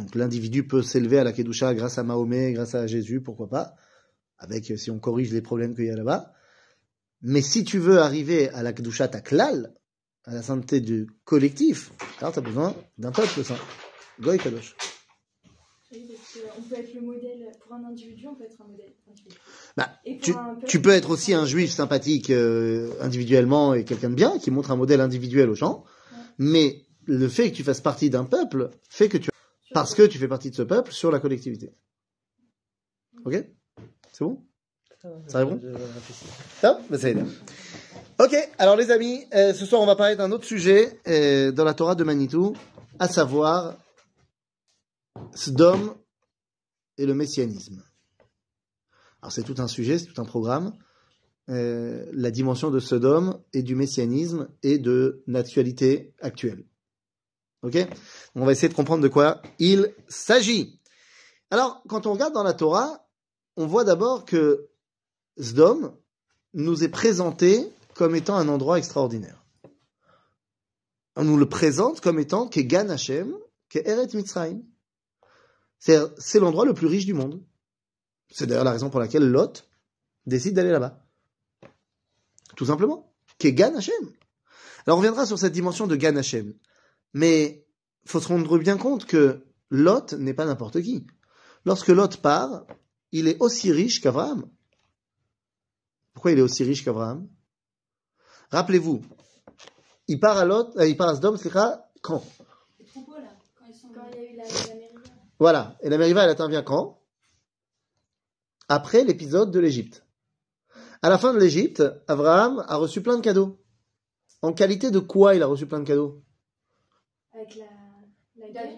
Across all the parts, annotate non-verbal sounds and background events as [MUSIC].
Donc l'individu peut s'élever à la Kedusha grâce à Mahomet, grâce à Jésus, pourquoi pas, avec si on corrige les problèmes qu'il y a là-bas. Mais si tu veux arriver à la Kedusha Taklal, à la sainteté du collectif, alors tu as besoin d'un peuple saint. Goy Kadosh. on peut être le modèle pour un individu, on peut être un modèle. Bah, tu, tu, peux être aussi un juif sympathique euh, individuellement et quelqu'un de bien qui montre un modèle individuel aux gens, mais le fait que tu fasses partie d'un peuple fait que tu parce que tu fais partie de ce peuple sur la collectivité. Ok? C'est bon? Ça répond? Ça bah, Ça Ok, alors les amis, euh, ce soir on va parler d'un autre sujet euh, dans la Torah de Manitou, à savoir Sdom et le messianisme. Alors c'est tout un sujet, c'est tout un programme. Euh, la dimension de Sodome et du messianisme et de l'actualité actuelle. On va essayer de comprendre de quoi il s'agit. Alors, quand on regarde dans la Torah, on voit d'abord que Sdom nous est présenté comme étant un endroit extraordinaire. On nous le présente comme étant Kegan Hashem, Eret Mitzrayim. C'est l'endroit le plus riche du monde. C'est d'ailleurs la raison pour laquelle Lot décide d'aller là-bas. Tout simplement. Kegan Hashem. Alors on reviendra sur cette dimension de Gan Hashem. Mais faut se rendre bien compte que Lot n'est pas n'importe qui. Lorsque Lot part, il est aussi riche qu'Abraham. Pourquoi il est aussi riche qu'Abraham? Rappelez-vous, il part à Lot, euh, il part à Sdom, c'est quand? Voilà. Et la Mériva, elle intervient quand? Après l'épisode de l'Égypte. À la fin de l'Égypte, Abraham a reçu plein de cadeaux. En qualité de quoi il a reçu plein de cadeaux? Avec la, la guerre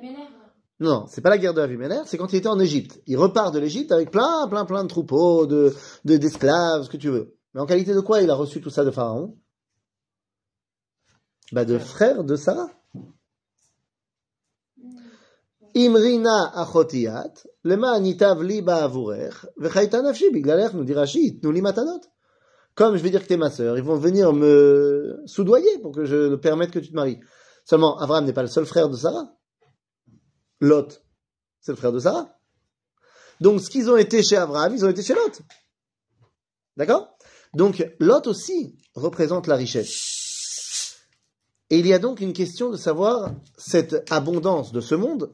Non, c'est pas la guerre de Avimelech, c'est quand il était en Égypte. Il repart de l'Égypte avec plein, plein, plein de troupeaux, de, d'esclaves, ce que tu veux. Mais en qualité de quoi il a reçu tout ça de Pharaon? Bah de frère de Sarah. Imrina achotiat, lema anitav li ba'avurech, v'chayta nafshi biglalech nous dira nous li matanot. Comme je vais dire que t'es ma sœur, ils vont venir me soudoyer pour que je permette que tu te maries. Seulement, Abraham n'est pas le seul frère de Sarah. Lot, c'est le frère de Sarah. Donc, ce qu'ils ont été chez Abraham, ils ont été chez Lot. D'accord? Donc, Lot aussi représente la richesse. Et il y a donc une question de savoir cette abondance de ce monde,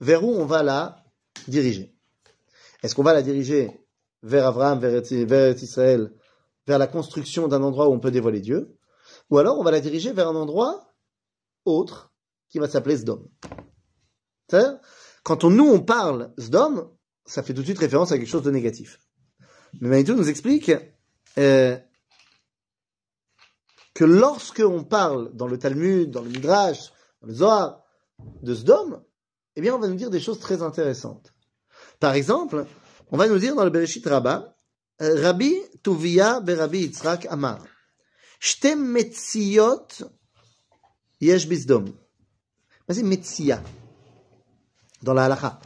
vers où on va la diriger. Est-ce qu'on va la diriger vers Abraham, vers, vers Israël, vers la construction d'un endroit où on peut dévoiler Dieu? Ou alors on va la diriger vers un endroit autre qui va s'appeler Sdom. Quand on, nous on parle Sdom, ça fait tout de suite référence à quelque chose de négatif. Mais Manitou nous explique euh, que lorsque on parle dans le Talmud, dans le Midrash, dans le Zohar, de Sdom, eh bien on va nous dire des choses très intéressantes. Par exemple, on va nous dire dans le Bereshit Rabbah, euh, Rabbi Tuvia Berabi Yitzhak Amar, Shtem Metziot Yesh bizdom. C'est Metsia. Dans la halakha.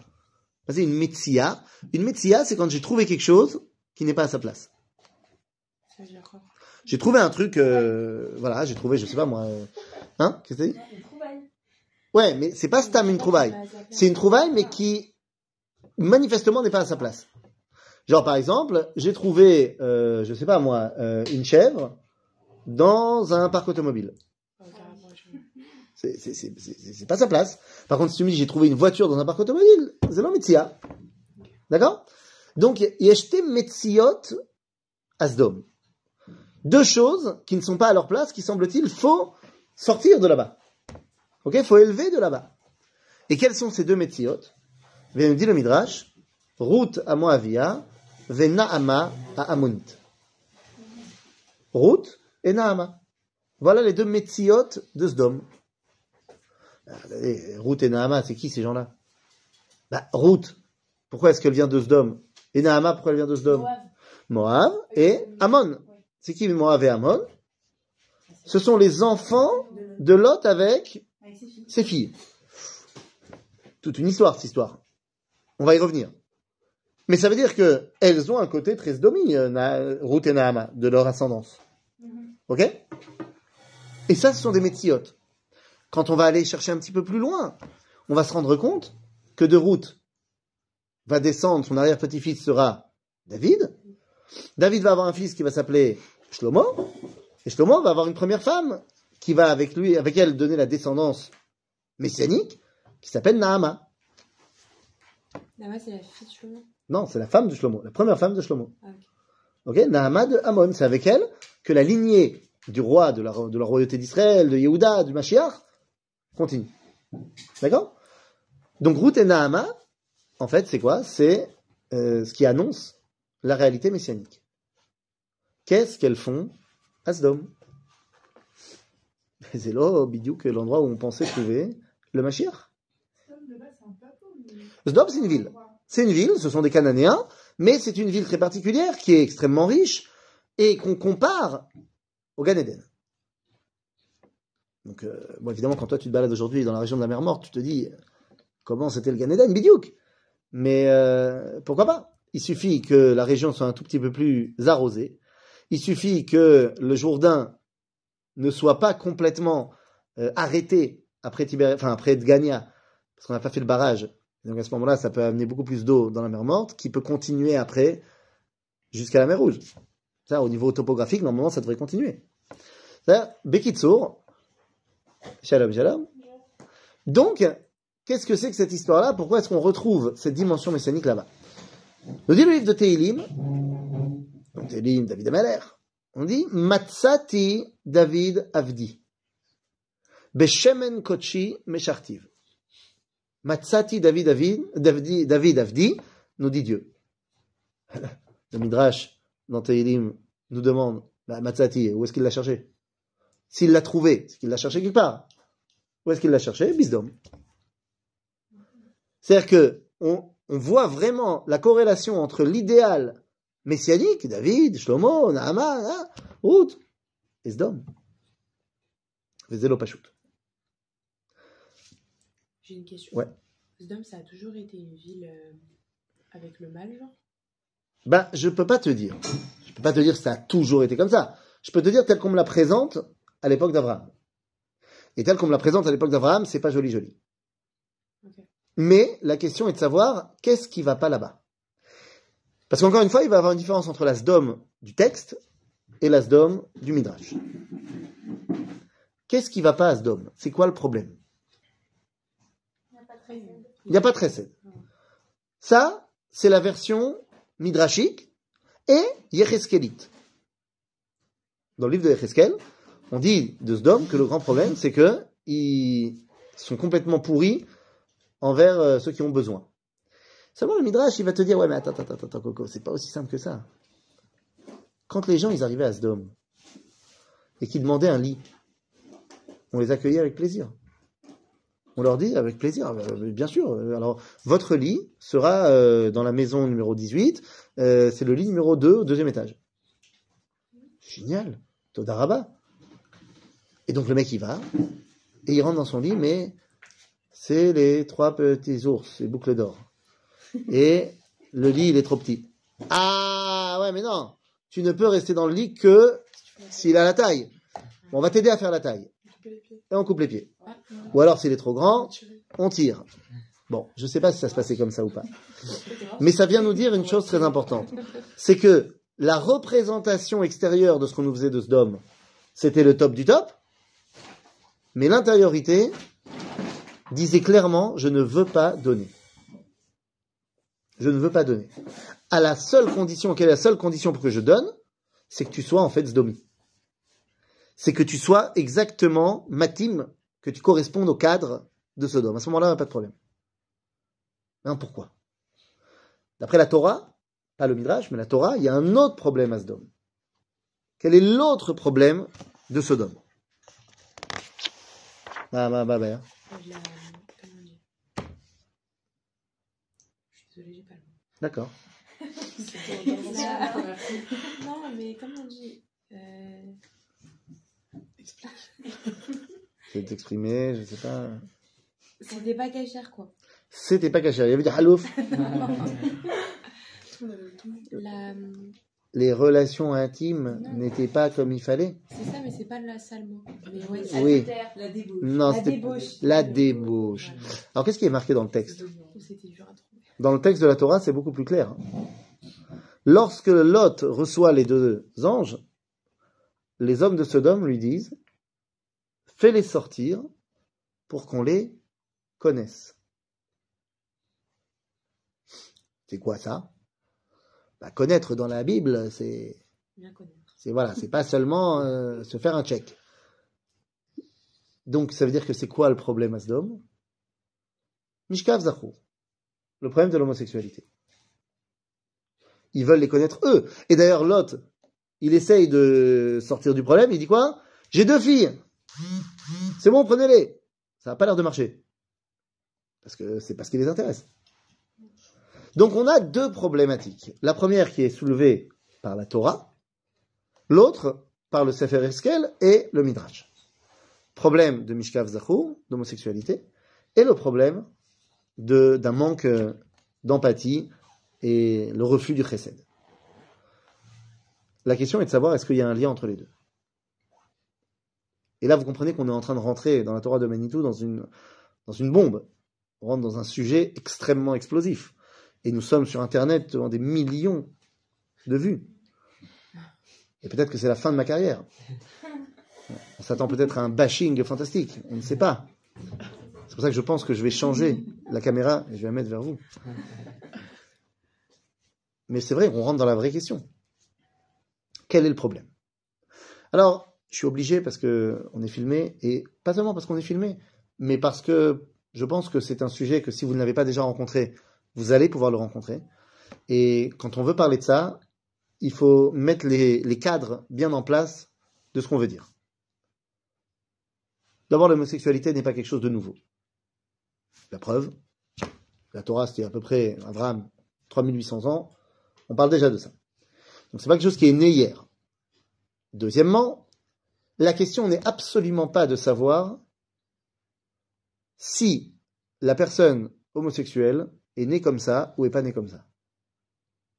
C'est une Metsia. Une Metsia, c'est quand j'ai trouvé quelque chose qui n'est pas à sa place. J'ai trouvé un truc, euh, voilà, j'ai trouvé, je sais pas moi, euh, hein, qu'est-ce que c'est Ouais, mais c'est pas Stam une trouvaille. C'est une trouvaille, mais qui, manifestement, n'est pas à sa place. Genre, par exemple, j'ai trouvé, euh, je sais pas moi, euh, une chèvre dans un parc automobile. C'est pas sa place. Par contre, si tu me dis j'ai trouvé une voiture dans un parc automobile, c'est non Metsia. D'accord Donc, Yeshte Metziot Asdom. Deux choses qui ne sont pas à leur place, qui semble-t-il, faut sortir de là-bas. Ok? Faut élever de là-bas. Et quels sont ces deux Metziot Vient nous dire le Midrash, Ruth à Moavia, Venaama à Amonit. Ruth et Naama. Voilà les deux Metziot de Sdom. Ruth et Nahama, c'est qui ces gens-là? Bah, Ruth, pourquoi est-ce qu'elle vient de Sdom? Et Nahama, pourquoi elle vient de Sdom? Moab et Amon. C'est qui Moab et Amon Ce sont les enfants de Lot avec ses filles. Toute une histoire, cette histoire. On va y revenir. Mais ça veut dire que elles ont un côté très sdomi, euh, Ruth et Nahama, de leur ascendance. Mhm. Ok? Et ça, ce sont des métiotes quand on va aller chercher un petit peu plus loin, on va se rendre compte que de Ruth va descendre, son arrière-petit-fils sera David. David va avoir un fils qui va s'appeler Shlomo. Et Shlomo va avoir une première femme qui va avec lui, avec elle donner la descendance messianique, qui s'appelle Naama. Nama, c'est la fille de Shlomo? Non, c'est la femme de Shlomo, la première femme de Shlomo. Ah, Ok, Naama de Amon, c'est avec elle que la lignée du roi de la, de la royauté d'Israël, de Yehuda, du Mashiach, continue. D'accord? Donc Ruth et en fait, c'est quoi? C'est euh, ce qui annonce la réalité messianique. Qu'est-ce qu'elles font? À Sdom [LAUGHS] C'est là, bidouk, l'endroit où on pensait trouver le Mashiach. Sdom, c'est une ville. C'est une ville, ce sont des Cananéens, mais c'est une ville très particulière qui est extrêmement riche et qu'on compare au Gan. Donc, euh, évidemment, quand toi tu te balades aujourd'hui dans la région de la mer Morte, tu te dis comment c'était le Gan Eden, bidiouk. Mais euh, pourquoi pas? Il suffit que la région soit un tout petit peu plus arrosée. Il suffit que le Jourdain ne soit pas complètement euh, arrêté après Tibéri- enfin après parce qu'on n'a pas fait le barrage. Donc à ce moment-là, ça peut amener beaucoup plus d'eau dans la mer Morte, qui peut continuer après jusqu'à la mer Rouge. Ça, au niveau topographique, normalement, ça devrait continuer. Bekitsour, shalom, shalom. Donc, qu'est-ce que c'est que cette histoire-là? Pourquoi est-ce qu'on retrouve cette dimension messianique là-bas? Nous dit le livre de Tehilim, donc Tehilim, David Ameler, on dit Matsati David Avdi. Beshemen Kochi Meshartiv. Matsati David David, David, David Avdi, nous dit Dieu. [LAUGHS] Le Midrash, dans Tehilim, nous demande, bah, Matsati, où est-ce qu'il l'a cherché? S'il l'a trouvé, c'est qu'il l'a cherché quelque part? Où est-ce qu'il l'a cherché Bisdom? C'est-à-dire que on, on voit vraiment la corrélation entre l'idéal messianique, David, Shlomo, Naaman, hein, Ruth, et Sdom. J'ai une question. Ouais. Sdom, ça a toujours été une ville euh, avec le mal, genre? Ben, je peux pas te dire. Je peux pas te dire que ça a toujours été comme ça. Je peux te dire tel qu'on me la présente à l'époque d'Abraham. Et tel qu'on me la présente à l'époque d'Abraham, c'est pas joli joli. Mais la question est de savoir qu'est-ce qui va pas là-bas? Parce qu'encore une fois, il va y avoir une différence entre la Sdom du texte et la Sdom du Midrash. Qu'est-ce qui va pas à Sdom? C'est quoi le problème? Il n'y a pas de recette. Ça, c'est la version midrashique et yecheskelite. Dans le livre de Yecheskel, on dit de Sdom que le grand problème, c'est que ils sont complètement pourris envers euh, ceux qui ont besoin. Seulement le midrash, il va te dire, ouais, mais attends, attends, attends, Coco, c'est pas aussi simple que ça. Quand les gens, ils arrivaient à Sdom et qu'ils demandaient un lit, on les accueillait avec plaisir. On leur dit avec plaisir, euh, bien sûr. euh, Alors, votre lit sera dans la maison numéro 18. euh, c'est le lit numéro 2 au deuxième étage. Génial. Todaraba. Et donc, le mec, il va et il rentre dans son lit, mais c'est les trois petits ours, les boucles d'or. Et le lit, il est trop petit. Ah, ouais, mais non. Tu ne peux rester dans le lit que s'il a la taille. On va t'aider à faire la taille. Et on coupe les pieds. Ou alors, s'il est trop grand, on tire. Bon, je sais pas si ça se passait comme ça ou pas. Mais ça vient nous dire une chose très importante. C'est que la représentation extérieure de ce qu'on nous faisait de ce dôme, c'était le top du top. Mais l'intériorité disait clairement, je ne veux pas donner. Je ne veux pas donner. À la seule condition, quelle est la seule condition pour que je donne? C'est que tu sois en fait Sdomi. C'est que tu sois exactement matim, que tu correspondes au cadre de Sodome. À ce moment-là, pas de problème. Non, pourquoi? D'après la Torah, pas le Midrash, mais la Torah, il y a un autre problème à Sodome. Quel est l'autre problème de Sodome? Bah, bah, bah, bah. La... Comment on dit Je suis désolée, j'ai pas le mot. D'accord. [LAUGHS] non, mais comment on dit euh... [LAUGHS] C'est t'exprimer, je sais pas. C'était pas cachère, quoi. C'était pas caché. Il y avait du halouf. [LAUGHS] La... les relations intimes n'étaient pas comme il fallait. C'est ça, mais c'est pas le sale mot. Mais ouais, Oui. La débauche. Non, La débauche. la débauche. Alors qu'est-ce qui est marqué dans le texte? Trouver. Dans le texte de la Torah, c'est beaucoup plus clair. Lorsque Lot reçoit les deux anges, les hommes de Sodome lui disent Fais-les sortir pour qu'on les connaisse. C'est quoi ça? Bah, Connaître dans la Bible, c'est voilà, c'est pas seulement euh, se faire un check. Donc ça veut dire que c'est quoi le problème à Sodome Mishkav Zachou. Le problème de l'homosexualité. Ils veulent les connaître eux. Et d'ailleurs Lot, il essaye de sortir du problème, il dit quoi? J'ai deux filles. C'est bon, prenez-les. Ça n'a pas l'air de marcher. Parce que c'est parce qu'il les intéresse. Donc on a deux problématiques. La première qui est soulevée par la Torah, l'autre par le Sefer Eskel et le Midrash. Problème de Mishkav Zachou, d'homosexualité, et le problème d'un manque d'empathie et le refus du chesed. La question est de savoir est-ce qu'il y a un lien entre les deux. Et là, vous comprenez qu'on est en train de rentrer dans la Torah de Manitou dans une, dans une bombe. On rentre dans un sujet extrêmement explosif. Et nous sommes sur Internet devant des millions de vues. Et peut-être que c'est la fin de ma carrière. On s'attend peut-être à un bashing fantastique. On ne sait pas. C'est pour ça que je pense que je vais changer la caméra et je vais la mettre vers vous. Mais c'est vrai, on rentre dans la vraie question. Quel est le problème? Alors, je suis obligé parce que on est filmé et pas seulement parce qu'on est filmé, mais parce que je pense que c'est un sujet que si vous ne l'avez pas déjà rencontré, vous allez pouvoir le rencontrer. Et quand on veut parler de ça, il faut mettre les, cadres bien en place de ce qu'on veut dire. D'abord, l'homosexualité n'est pas quelque chose de nouveau. La preuve, la Torah, c'était à peu près Abraham, 3800 ans, on parle déjà de ça. Donc c'est pas quelque chose qui est né hier. Deuxièmement, la question n'est absolument pas de savoir si la personne homosexuelle est née comme ça ou est pas née comme ça.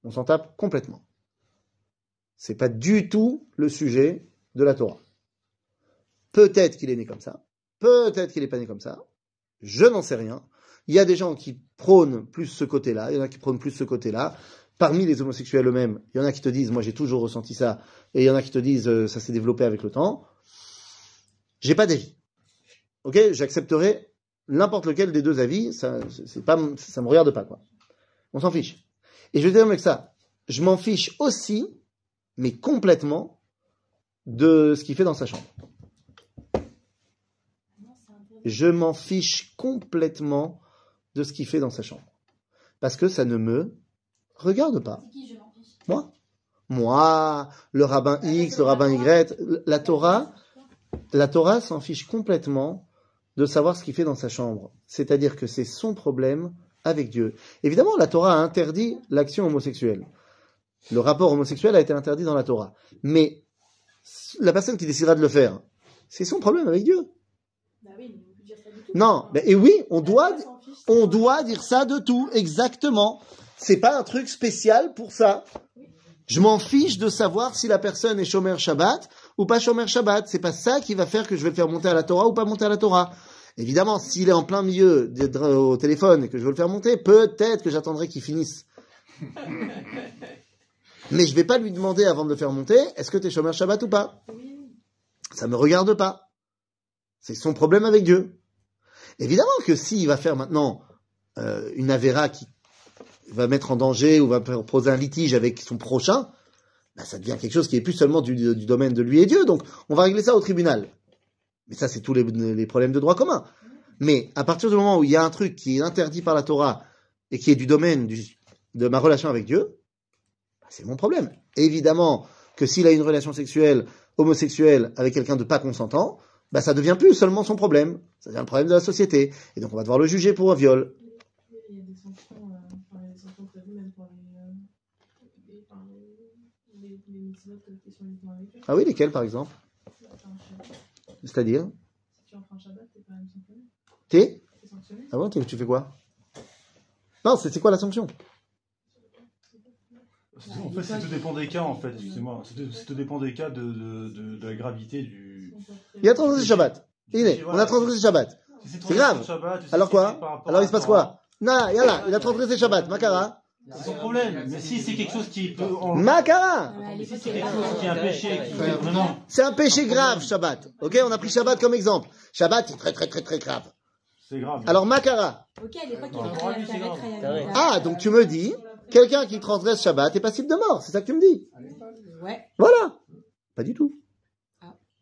On s'en tape complètement. C'est pas du tout le sujet de la Torah. Peut-être qu'il est né comme ça, peut-être qu'il n'est pas né comme ça, je n'en sais rien. Il y a des gens qui prônent plus ce côté-là, il y en a qui prônent plus ce côté-là. Parmi les homosexuels eux-mêmes, il y en a qui te disent, moi j'ai toujours ressenti ça, et il y en a qui te disent, euh, ça s'est développé avec le temps. J'ai pas d'avis. Ok, j'accepterai n'importe lequel des deux avis, ça, c'est pas, ça me regarde pas, quoi. On s'en fiche. Et je vais dire mieux que ça. Je m'en fiche aussi, mais complètement, de ce qu'il fait dans sa chambre. Je m'en fiche complètement de ce qu'il fait dans sa chambre. Parce que ça ne me regarde pas. Moi? Moi, le rabbin X, le rabbin Y, la Torah, la Torah s'en fiche complètement de savoir ce qu'il fait dans sa chambre. C'est-à-dire que c'est son problème avec Dieu. Évidemment, la Torah a interdit l'action homosexuelle. Le rapport homosexuel a été interdit dans la Torah. Mais la personne qui décidera de le faire, c'est son problème avec Dieu. Bah oui, mais on peut dire ça du tout. Non, et oui, on doit, on doit dire ça de tout, exactement. C'est pas un truc spécial pour ça. Je m'en fiche de savoir si la personne est Shomer Shabbat ou pas Shomer Shabbat. C'est pas ça qui va faire que je vais le faire monter à la Torah ou pas monter à la Torah. Évidemment, s'il est en plein milieu au téléphone et que je veux le faire monter, peut-être que j'attendrai qu'il finisse. [LAUGHS] Mais je vais pas lui demander avant de le faire monter, est-ce que tu es Shomer Shabbat ou pas? Ça me regarde pas. C'est son problème avec Dieu. Évidemment que s'il va faire maintenant euh, une avéra qui va mettre en danger ou va faire- poser un litige avec son prochain, bah, ça devient quelque chose qui est plus seulement du, domaine de lui et Dieu. Donc on va régler ça au tribunal. Mais ça, c'est tous les, problèmes de droit commun. Mais à partir du moment où il y a un truc qui est interdit par la Torah et qui est du domaine de ma relation avec Dieu, bah, c'est mon problème. Évidemment que s'il a une relation sexuelle homosexuel avec quelqu'un de pas consentant, bah ça devient plus seulement son problème, ça devient le problème de la société. Et donc on va devoir le juger pour un viol. Il y a des sanctions, euh, enfin, il y a des sanctions prévues même pour les, euh, les, enfin, les, les, les mitzvot qui sont uniquement avec eux. Ah oui, lesquels par exemple C'est-à-dire si tu un Shabbat, t'es quand même sanctionné. T'es T'es sanctionné. Ah bon, tu fais quoi Non, c'est c'est quoi la sanction En fait, c'est tout dépend des cas, en fait, excusez-moi. C'est tout- c'est tout dépend des cas de, de, de, de la gravité du. Il a transgressé Shabbat. Il est, on a transgressé Shabbat. C'est trop grave. Shabbat, Alors quoi Alors il se passe quoi Non, il a transgressé Shabbat. Makara. C'est son problème. Mais si c'est quelque chose qui peut. Makara. Si c'est quelque chose qui est un péché, qui fait vraiment. C'est un péché grave, Shabbat. Ok, on a pris Shabbat comme exemple. Shabbat, c'est très très très très grave. C'est grave. Alors Makara. Ok, à l'époque, il Ah, donc tu me dis, quelqu'un qui transgresse Shabbat est passible de mort. C'est ça que tu me dis. Ouais. Voilà. Pas du tout.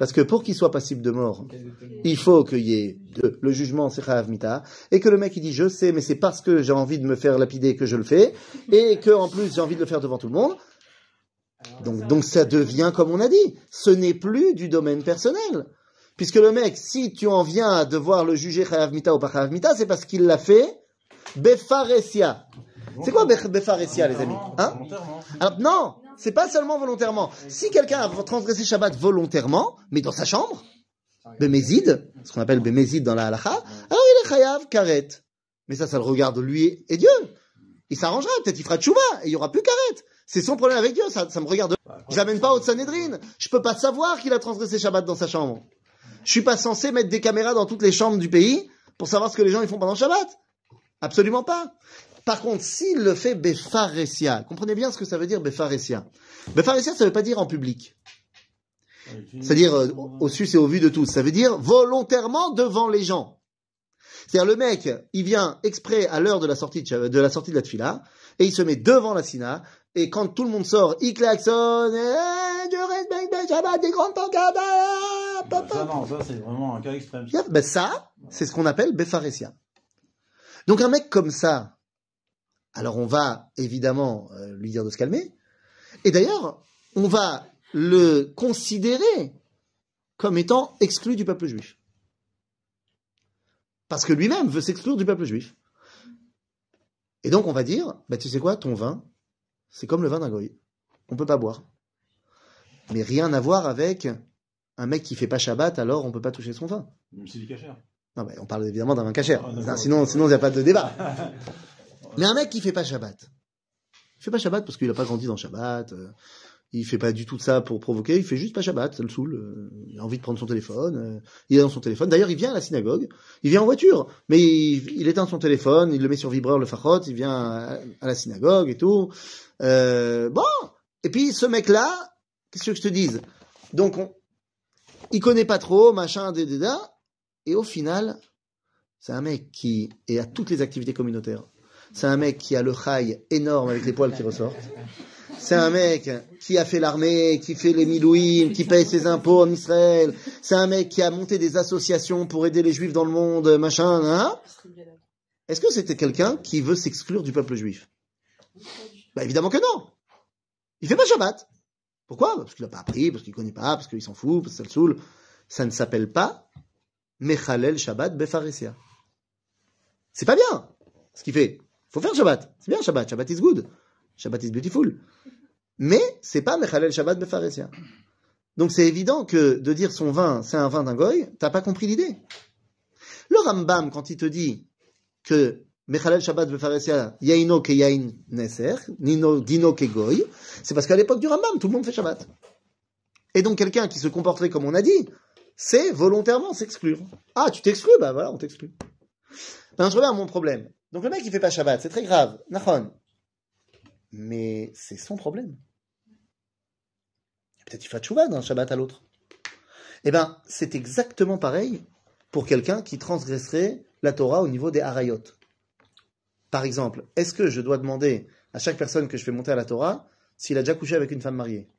Ah. Parce que pour qu'il soit passible de mort, il faut qu'il y ait de- le jugement c'est Chayav Mita, et que le mec il dit je sais, mais c'est parce que j'ai envie de me faire lapider que je le fais, et que en plus j'ai envie de le faire devant tout le monde. Donc, donc ça devient comme on a dit, ce n'est plus du domaine personnel. Puisque le mec, si tu en viens à devoir le juger Chayav Mita ou pas Chayav Mita, c'est parce qu'il l'a fait Befaresia. C'est quoi Bef- Befaresia, les amis hein alors, non, c'est pas seulement volontairement. Si quelqu'un a transgressé Shabbat volontairement, mais dans sa chambre, Bémézid, ce qu'on appelle Bémézid dans la halakha, alors il est chayav karet. Mais ça, ça le regarde lui et Dieu. Il s'arrangera, peut-être il fera tchouva et il y aura plus karet. C'est son problème avec Dieu, ça, ça me regarde. Je l'amène pas au Sanhedrin. Je peux pas savoir qu'il a transgressé Shabbat dans sa chambre. Je suis pas censé mettre des caméras dans toutes les chambres du pays pour savoir ce que les gens ils font pendant Shabbat. Absolument pas. Par contre, s'il le fait befaresia, comprenez bien ce que ça veut dire befaresia. Befaresia, ça veut pas dire en public. C'est-à-dire euh, au au su et au vu de tous. Ça veut dire volontairement devant les gens. C'est-à-dire le mec, il vient exprès à l'heure de la sortie de, la sortie de la tfila et il se met devant la sina et quand tout le monde sort, il klaxonne. Eh, le Shabbat des grandes pancartes. Bah, papa. ça, non, ça, c'est vraiment un cas extrême. Ben ça, c'est ce qu'on appelle Befaresia. Donc un mec comme ça, alors on va évidemment euh, lui dire de se calmer. Et d'ailleurs, on va le considérer comme étant exclu du peuple juif. Parce que lui-même veut s'exclure du peuple juif. Et donc on va dire, bah tu sais quoi, ton vin, c'est comme le vin d'un goy. On peut pas boire. Mais rien à voir avec un mec qui fait pas Shabbat, alors on peut pas toucher son vin. Même si c'est du cachère. Non, mais on parle évidemment d'un vin cachère. Ah, sinon, il n'y a pas de débat. [LAUGHS] mais un mec qui fait pas Shabbat. Il fait pas Shabbat parce qu'il a pas grandi dans Shabbat. euh, il fait pas du tout de ça pour provoquer. Il fait juste pas Shabbat. Ça le saoule. euh, il a envie de prendre son téléphone. euh, il est dans son téléphone. D'ailleurs, il vient à la synagogue. Il vient en voiture. Mais il, éteint son téléphone. Il le met sur vibreur, le fachot. Il vient à, la synagogue et tout. Bon. Et puis, ce mec-là, qu'est-ce que je te dise? Donc, on, il connaît pas trop, machin, dédéda. Et au final, c'est un mec qui est à toutes les activités communautaires. C'est un mec qui a le chai énorme avec les poils qui ressortent. C'est un mec qui a fait l'armée, qui fait les milouïm, qui paye ses impôts en Israël. C'est un mec qui a monté des associations pour aider les juifs dans le monde, machin, hein. Est-ce que c'était quelqu'un qui veut s'exclure du peuple juif? Bah évidemment que non. Il fait pas Shabbat. Pourquoi? Parce qu'il n'a pas appris, parce qu'il connaît pas, parce qu'il s'en fout, parce que ça le saoule. Ça ne s'appelle pas Mechalel Shabbat Befaresia. C'est pas bien ce qu'il fait. Faut faire Shabbat. C'est bien Shabbat. Shabbat is good. Shabbat is beautiful. Mais c'est pas Mechalel Shabbat Befaresia. Donc c'est évident que de dire son vin, c'est un vin d'un goy, t'as pas compris l'idée. Le Rambam, quand il te dit que Mechalel Shabbat Befaresia, Yaino ke Yain Neser, Nino, Dino ke goy, c'est parce qu'à l'époque du Rambam, tout le monde fait Shabbat. Et donc quelqu'un qui se comporterait comme on a dit, c'est volontairement s'exclure. Ah, tu t'exclus? Bah voilà, on t'exclut. Ben, je reviens à mon problème. Donc le mec, il fait pas Shabbat, c'est très grave. Nachon. Mais c'est son problème. Peut-être il fait Tchouva d'un Shabbat à l'autre. Eh ben, c'est exactement pareil pour quelqu'un qui transgresserait la Torah au niveau des harayot. Par exemple, est-ce que je dois demander à chaque personne que je fais monter à la Torah s'il a déjà couché avec une femme mariée?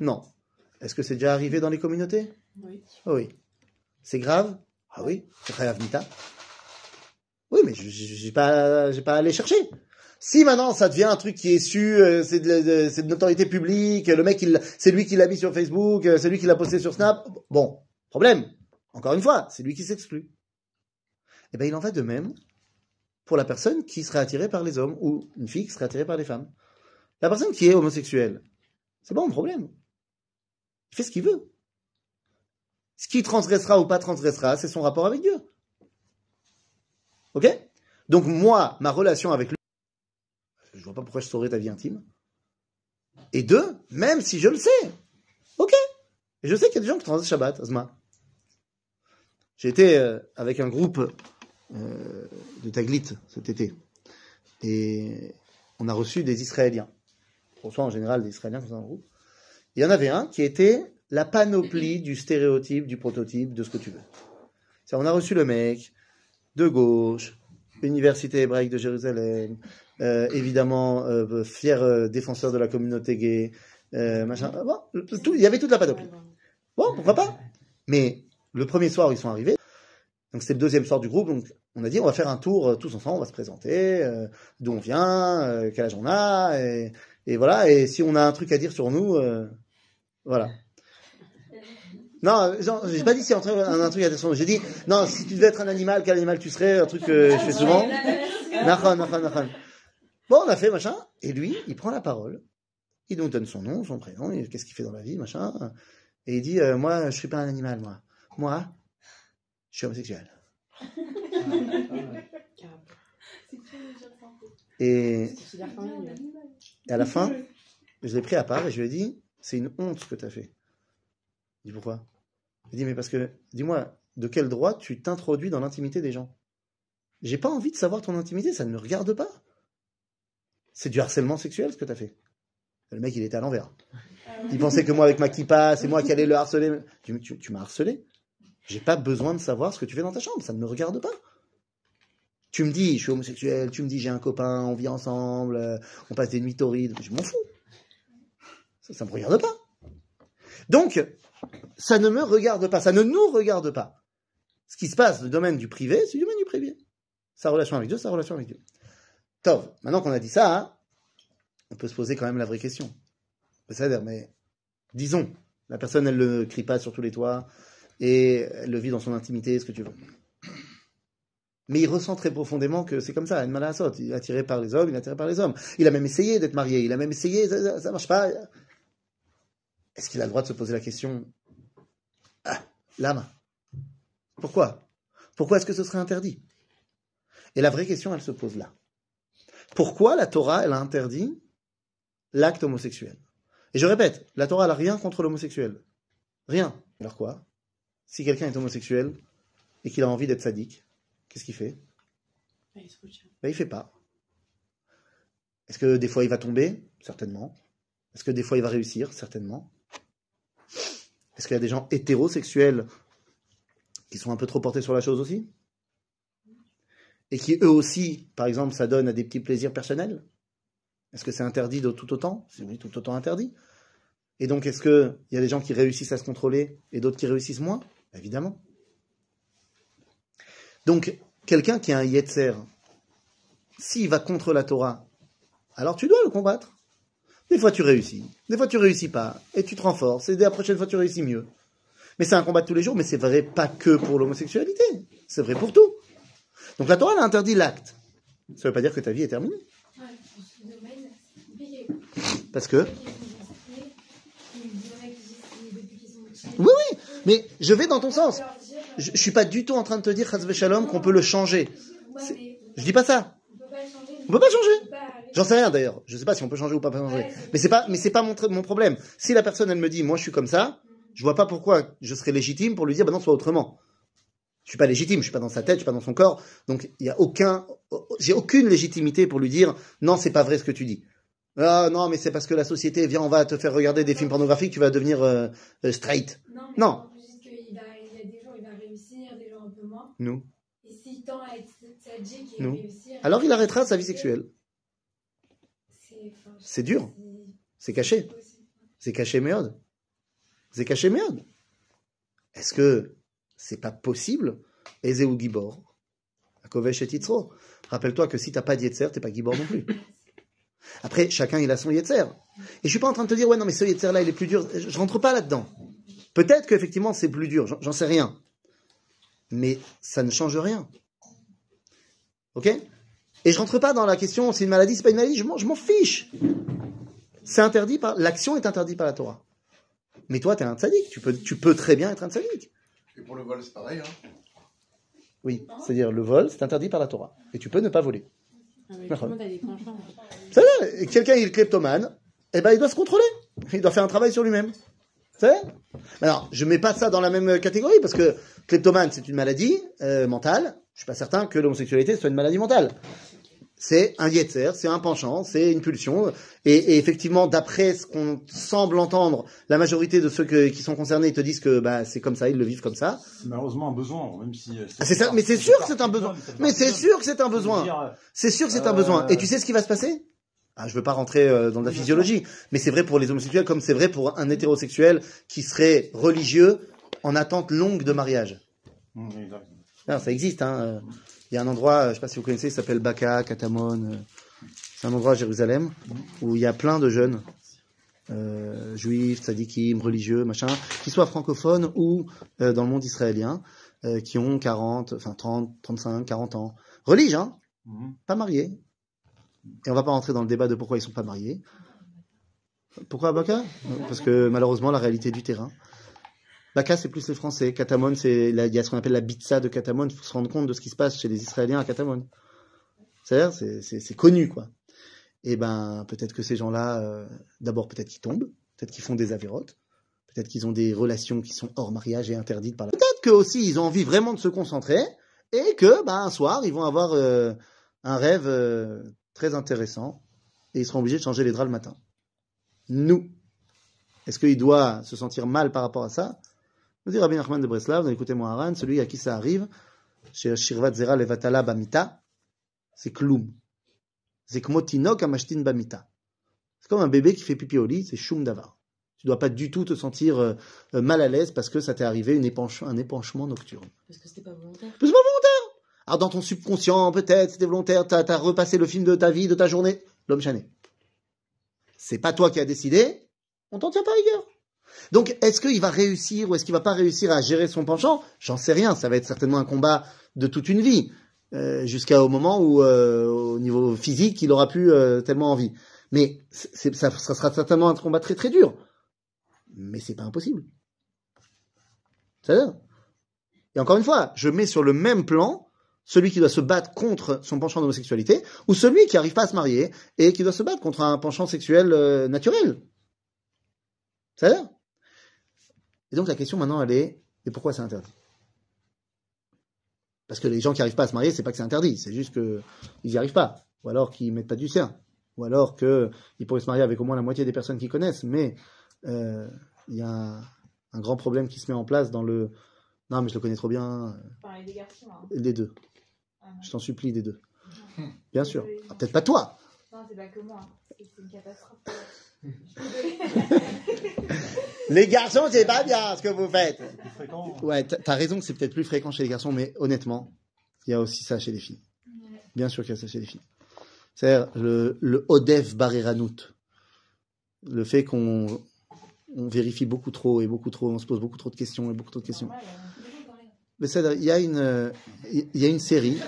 Non. Est-ce que c'est déjà arrivé dans les communautés? Oui. Ah Oui. C'est grave? Ah oui, c'est Chayav Mita. Oui, mais pas, j'ai pas à aller chercher. Si maintenant ça devient un truc qui est su, euh, c'est de, de- publique, le mec c'est lui qui l'a mis sur Facebook, euh, c'est lui qui l'a posté sur Snap, bon, problème. Encore une fois, c'est lui qui s'exclut. Eh bien, il en va de même pour la personne qui serait attirée par les hommes ou une fille qui serait attirée par les femmes. La personne qui est homosexuelle, c'est pas un problème. Il fait ce qu'il veut. Ce qui transgressera ou pas transgressera, c'est son rapport avec Dieu. Ok? Donc moi, ma relation avec lui, je vois pas pourquoi je saurais ta vie intime. Et deux, même si je le sais, ok? Je sais qu'il y a des gens qui transgressent Shabbat, Azma. J'ai été euh, avec un groupe euh, de Taglit cet été. Et on a reçu des Israéliens. On reçoit en général des Israéliens dans un groupe. Il y en avait un qui était la panoplie du stéréotype, du prototype, de ce que tu veux. On a reçu le mec de gauche, Université hébraïque de Jérusalem, euh, évidemment euh, fier euh, défenseur de la communauté gay, euh, machin. Bon, il y avait toute la panoplie. Bon, pourquoi pas? Mais le premier soir ils sont arrivés, donc c'était le deuxième soir du groupe, donc on a dit on va faire un tour tous ensemble, on va se présenter, d'où on vient, quel âge on a, et, voilà, et si on a un truc à dire sur nous, voilà. Non, j'ai pas dit a un, un truc nous, j'ai dit non, si tu devais être un animal, quel animal tu serais, un truc que je fais souvent. Bon, on a fait machin, et lui, il prend la parole, il nous donne son nom, son prénom, qu'est-ce qu'il fait dans la vie, machin, et il dit euh, moi, je suis pas un animal, moi, moi, je suis homosexuel. Et, et à la fin, je l'ai pris à part et je lui ai dit, c'est une honte ce que tu as fait. Il dit pourquoi? Il dit, mais parce que, dis-moi, de quel droit tu t'introduis dans l'intimité des gens? J'ai pas envie de savoir ton intimité, ça ne me regarde pas. C'est du harcèlement sexuel ce que tu as fait. Le mec, il était à l'envers. Il pensait que moi, avec ma kippa, c'est moi qui allais le harceler. Tu, m'as harcelé. J'ai pas besoin de savoir ce que tu fais dans ta chambre, ça ne me regarde pas. Tu me dis, je suis homosexuel, tu me dis, j'ai un copain, on vit ensemble, euh, on passe des nuits torrides, je m'en fous. Ça, ça me regarde pas. Donc, ça ne me regarde pas, ça ne nous regarde pas. Ce qui se passe le domaine du privé, c'est le domaine du privé. Sa relation avec Dieu, sa relation avec Dieu. Tov, maintenant qu'on a dit ça, hein, on peut se poser quand même la vraie question. C'est-à-dire, mais disons, la personne, elle ne crie pas sur tous les toits et elle le vit dans son intimité, ce que tu veux. Mais il ressent très profondément que c'est comme ça, une malasot. Il est attiré par les hommes, il est attiré par les hommes. Il a même essayé d'être marié, il a même essayé, ça, ça marche pas. Est-ce qu'il a le droit de se poser la question Ah, l'âme. Pourquoi? Pourquoi est-ce que ce serait interdit? Et la vraie question, elle se pose là. Pourquoi la Torah, elle a interdit l'acte homosexuel? Et je répète, la Torah, elle n'a rien contre l'homosexuel. Rien. Alors quoi? Si quelqu'un est homosexuel et qu'il a envie d'être sadique, qu'est-ce qu'il fait? Ah, il ben, Il fait pas. Est-ce que des fois il va tomber? Certainement. Est-ce que des fois il va réussir? Certainement. Est-ce qu'il y a des gens hétérosexuels qui sont un peu trop portés sur la chose aussi Et qui eux aussi, par exemple, ça donne à des petits plaisirs personnels Est-ce que c'est interdit de tout autant C'est oui, tout autant interdit. Et donc, est-ce qu'il y a des gens qui réussissent à se contrôler et d'autres qui réussissent moins Évidemment. Donc, quelqu'un qui a un yetzer, s'il va contre la Torah, alors tu dois le combattre. Des fois tu réussis, des fois tu réussis pas, et tu te renforces, et la prochaine fois tu réussis mieux. Mais c'est un combat de tous les jours, mais c'est vrai pas que pour l'homosexualité, c'est vrai pour tout. Donc la Torah elle a interdit l'acte. Ça veut pas dire que ta vie est terminée. Parce que, oui, oui, mais je vais dans ton sens. Je, je suis pas du tout en train de te dire, Shalom, qu'on peut le changer. Je dis pas ça. on peut pas changer. J'en sais rien d'ailleurs. Je sais pas si on peut changer ou pas changer. Mais c'est pas, mais c'est pas mon, problème. Si la personne elle me dit, moi je suis comme ça, je vois pas pourquoi je serais légitime pour lui dire, bah non, sois autrement. Je suis pas légitime, je suis pas dans sa tête, je suis pas dans son corps, donc il y a aucun, j'ai aucune légitimité pour lui dire, non, c'est pas vrai ce que tu dis. Ah non, mais c'est parce que la société, viens, on va te faire regarder des films pornographiques, tu vas devenir euh, euh, straight. Non, Non. va, il y a des jours, il va réussir, des jours un peu moins. Nous. Et s'il tend à être sadique et Non. réussir. Alors il arrêtera sa vie sexuelle. C'est dur, c'est- caché. c'est caché méode. C'est caché méode. Est-ce que c'est pas possible? Ezeu Gibor? Akovesh et Titzro. Rappelle-toi que si t'as pas d'Yetzer, t'es pas Gibor non plus. Après, chacun il a son Yetzer. Et je suis pas en train de te dire, ouais, non, mais ce Yetzer là, il est plus dur. Je, rentre pas là-dedans. Peut-être qu'effectivement c'est plus dur, j'en sais rien. Mais ça ne change rien. Ok? Et je rentre pas dans la question, c'est une maladie, c'est pas une maladie, je m'en je m'en fiche. C'est interdit par, l'action est interdite par la Torah. Mais toi, t'es un tzaddik, tu peux, tu peux très bien être un tzaddik. Et pour le vol, c'est pareil. Hein. Oui, c'est-à-dire le vol, c'est interdit par la Torah. Et tu peux ne pas voler. Ah, mais tout le monde a des penchants. Ça va, et quelqu'un est kleptomane, eh ben il doit se contrôler. Il doit faire un travail sur lui-même. C'est Alors, je mets pas ça dans la même catégorie parce que kleptomane c'est une maladie euh, mentale. Je suis pas certain que l'homosexualité soit une maladie mentale. C'est un yetzer, c'est un penchant, c'est une pulsion. Et, et effectivement, d'après ce qu'on semble entendre, la majorité de ceux que- qui sont concernés ils te disent que bah, c'est comme ça, ils le vivent comme ça. C'est malheureusement un besoin, même si. euh, Ah, c'est ça, mais c'est sûr que c'est un besoin. Mais c'est sûr que c'est un besoin. C'est sûr que c'est un Euh, besoin. Et tu sais ce qui va se passer? Ah, Je veux pas rentrer euh, dans la physiologie, mais c'est vrai pour les homosexuels comme c'est vrai pour un hétérosexuel qui serait religieux en attente longue de mariage. Exact. Non, ça existe. Hein. Il y a un endroit, euh, je sais pas si vous connaissez, il s'appelle Baka, Katamon. euh, C'est un endroit à Jérusalem où il y a plein de jeunes euh, juifs, tzadikim, religieux, machin, qui soient francophones ou euh, dans le monde israélien, euh, qui ont 40, enfin 30, 35, 40 ans. Religieux, hein Mhm. pas mariés. Et on va pas rentrer dans le débat de pourquoi ils sont pas mariés. Pourquoi Baka Parce que malheureusement, la réalité du terrain. Baka, c'est plus les Français. Katamon, c'est il y a ce qu'on appelle la bitsa de Katamon. Il faut se rendre compte de ce qui se passe chez les Israéliens à Katamon. C'est-à-dire, c'est- connu, quoi. Et ben, peut-être que ces gens-là, euh, d'abord, peut-être qu'ils tombent, peut-être qu'ils font des avérotes, peut-être qu'ils ont des relations qui sont hors mariage et interdites par la. Peut-être que aussi ils ont envie vraiment de se concentrer et que, ben, un soir, ils vont avoir euh, un rêve euh, très intéressant et ils seront obligés de changer les draps le matin. Nous, est-ce qu'il doit se sentir mal par rapport à ça? Nous dit Rabbi Nachman de Breslav, écoutez-moi Haran, celui à qui ça arrive, chez Shirvat Zera Levatala Bamita, c'est Kloum. C'est Kmotinok Amashtin Bamita. C'est comme un bébé qui fait pipi au lit, c'est Shum Davar. Tu dois pas du tout te sentir euh, mal à l'aise parce que ça t'est arrivé une épanche- un épanchement nocturne. Parce que c'était pas volontaire. Mais c'est pas volontaire. Alors dans ton subconscient, peut-être, c'était volontaire, t'as as repassé le film de ta vie, de ta journée. L'homme chané. C'est pas toi qui as décidé, on t'en tient pas rigueur. Donc, est-ce qu'il va réussir ou est-ce qu'il va pas réussir à gérer son penchant? J'en sais rien. Ça va être certainement un combat de toute une vie, euh, jusqu'au moment où, euh, au niveau physique, il aura plus euh, tellement envie. Mais ça, ça sera certainement un combat très très dur. Mais c'est pas impossible. C'est-à-dire et encore une fois, je mets sur le même plan celui qui doit se battre contre son penchant d'homosexualité ou celui qui n'arrive pas à se marier et qui doit se battre contre un penchant sexuel naturel. C'est-à-dire Et donc la question maintenant, elle est, et pourquoi c'est interdit? Parce que les gens qui n'arrivent pas à se marier, c'est pas que c'est interdit, c'est juste qu'ils n'y arrivent pas. Ou alors qu'ils mettent pas du sien. Ou alors qu'ils pourraient se marier avec au moins la moitié des personnes qu'ils connaissent. Mais euh, il y a un, un grand problème qui se met en place dans le... Non, mais je le connais trop bien. Parler des garçons, hein. Les deux. Ah. Je t'en supplie, des deux. Bien sûr. Ah, Peut-être pas toi. Non, c'est pas que moi. C'est c'est une catastrophe. [LAUGHS] Les garçons, c'est pas bien ce que vous faites. Plus fréquent. Ouais, t'as raison que c'est peut-être plus fréquent chez les garçons, mais honnêtement, il y a aussi ça chez les filles. Bien sûr qu'il y a ça chez les filles. C'est-à-dire le, le Odef Bareranout. Le fait qu'on on vérifie beaucoup trop et beaucoup trop, on se pose beaucoup trop de questions et beaucoup trop de questions. Hein. Mais il y a une, il y a une série,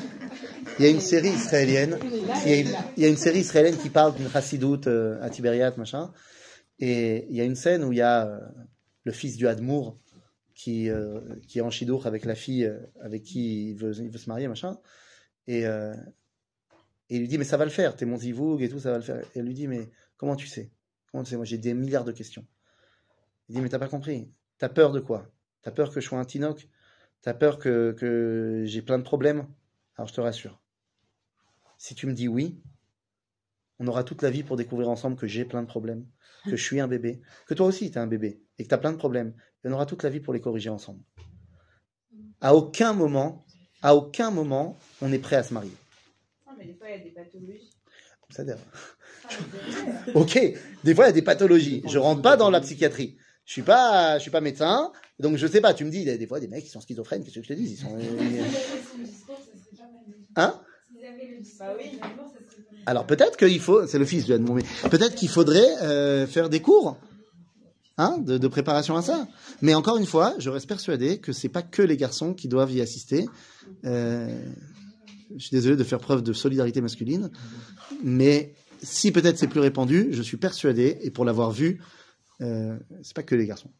il y a une série israélienne, il y a une, série israélienne qui parle d'une chassidoute euh, à Tibériat, machin, et il y a une scène où il y a euh, le fils du Hadmour qui, euh, qui est en chidour avec la fille avec qui il veut, se marier, machin, et, il lui dit, mais ça va le faire, t'es mon zivoug et tout, ça va le faire. Et elle lui dit, mais comment tu sais? Comment tu sais? Moi j'ai des milliards de questions. Il dit, mais t'as pas compris. T'as peur de quoi? T'as peur que je sois un tinoc T'as peur que j'ai plein de problèmes? Alors je te rassure. Si tu me dis oui, on aura toute la vie pour découvrir ensemble que j'ai plein de problèmes, que je suis un bébé, que toi aussi t'es un bébé et que t'as plein de problèmes. Et on aura toute la vie pour les corriger ensemble. À aucun moment, à aucun moment, on est prêt à se marier. Non, mais des fois, il y a des pathologies. C'est-à-dire, Ah, [LAUGHS] ok, des fois il y a des pathologies. Je rentre pas dans la psychiatrie. Je suis pas, je suis pas médecin, donc je sais pas. Tu me dis, il y a des fois des mecs qui sont schizophrènes. Qu'est-ce que je te dis Ils sont. [LAUGHS] Hein. Alors peut-être qu'il faut, c'est le fils peut-être qu'il faudrait euh, faire des cours hein, de, de préparation à ça. Mais encore une fois, je reste persuadé que c'est pas que les garçons qui doivent y assister. Euh, je suis désolé de faire preuve de solidarité masculine, mais si peut-être c'est plus répandu, je suis persuadé, et pour l'avoir vu, euh, c'est pas que les garçons.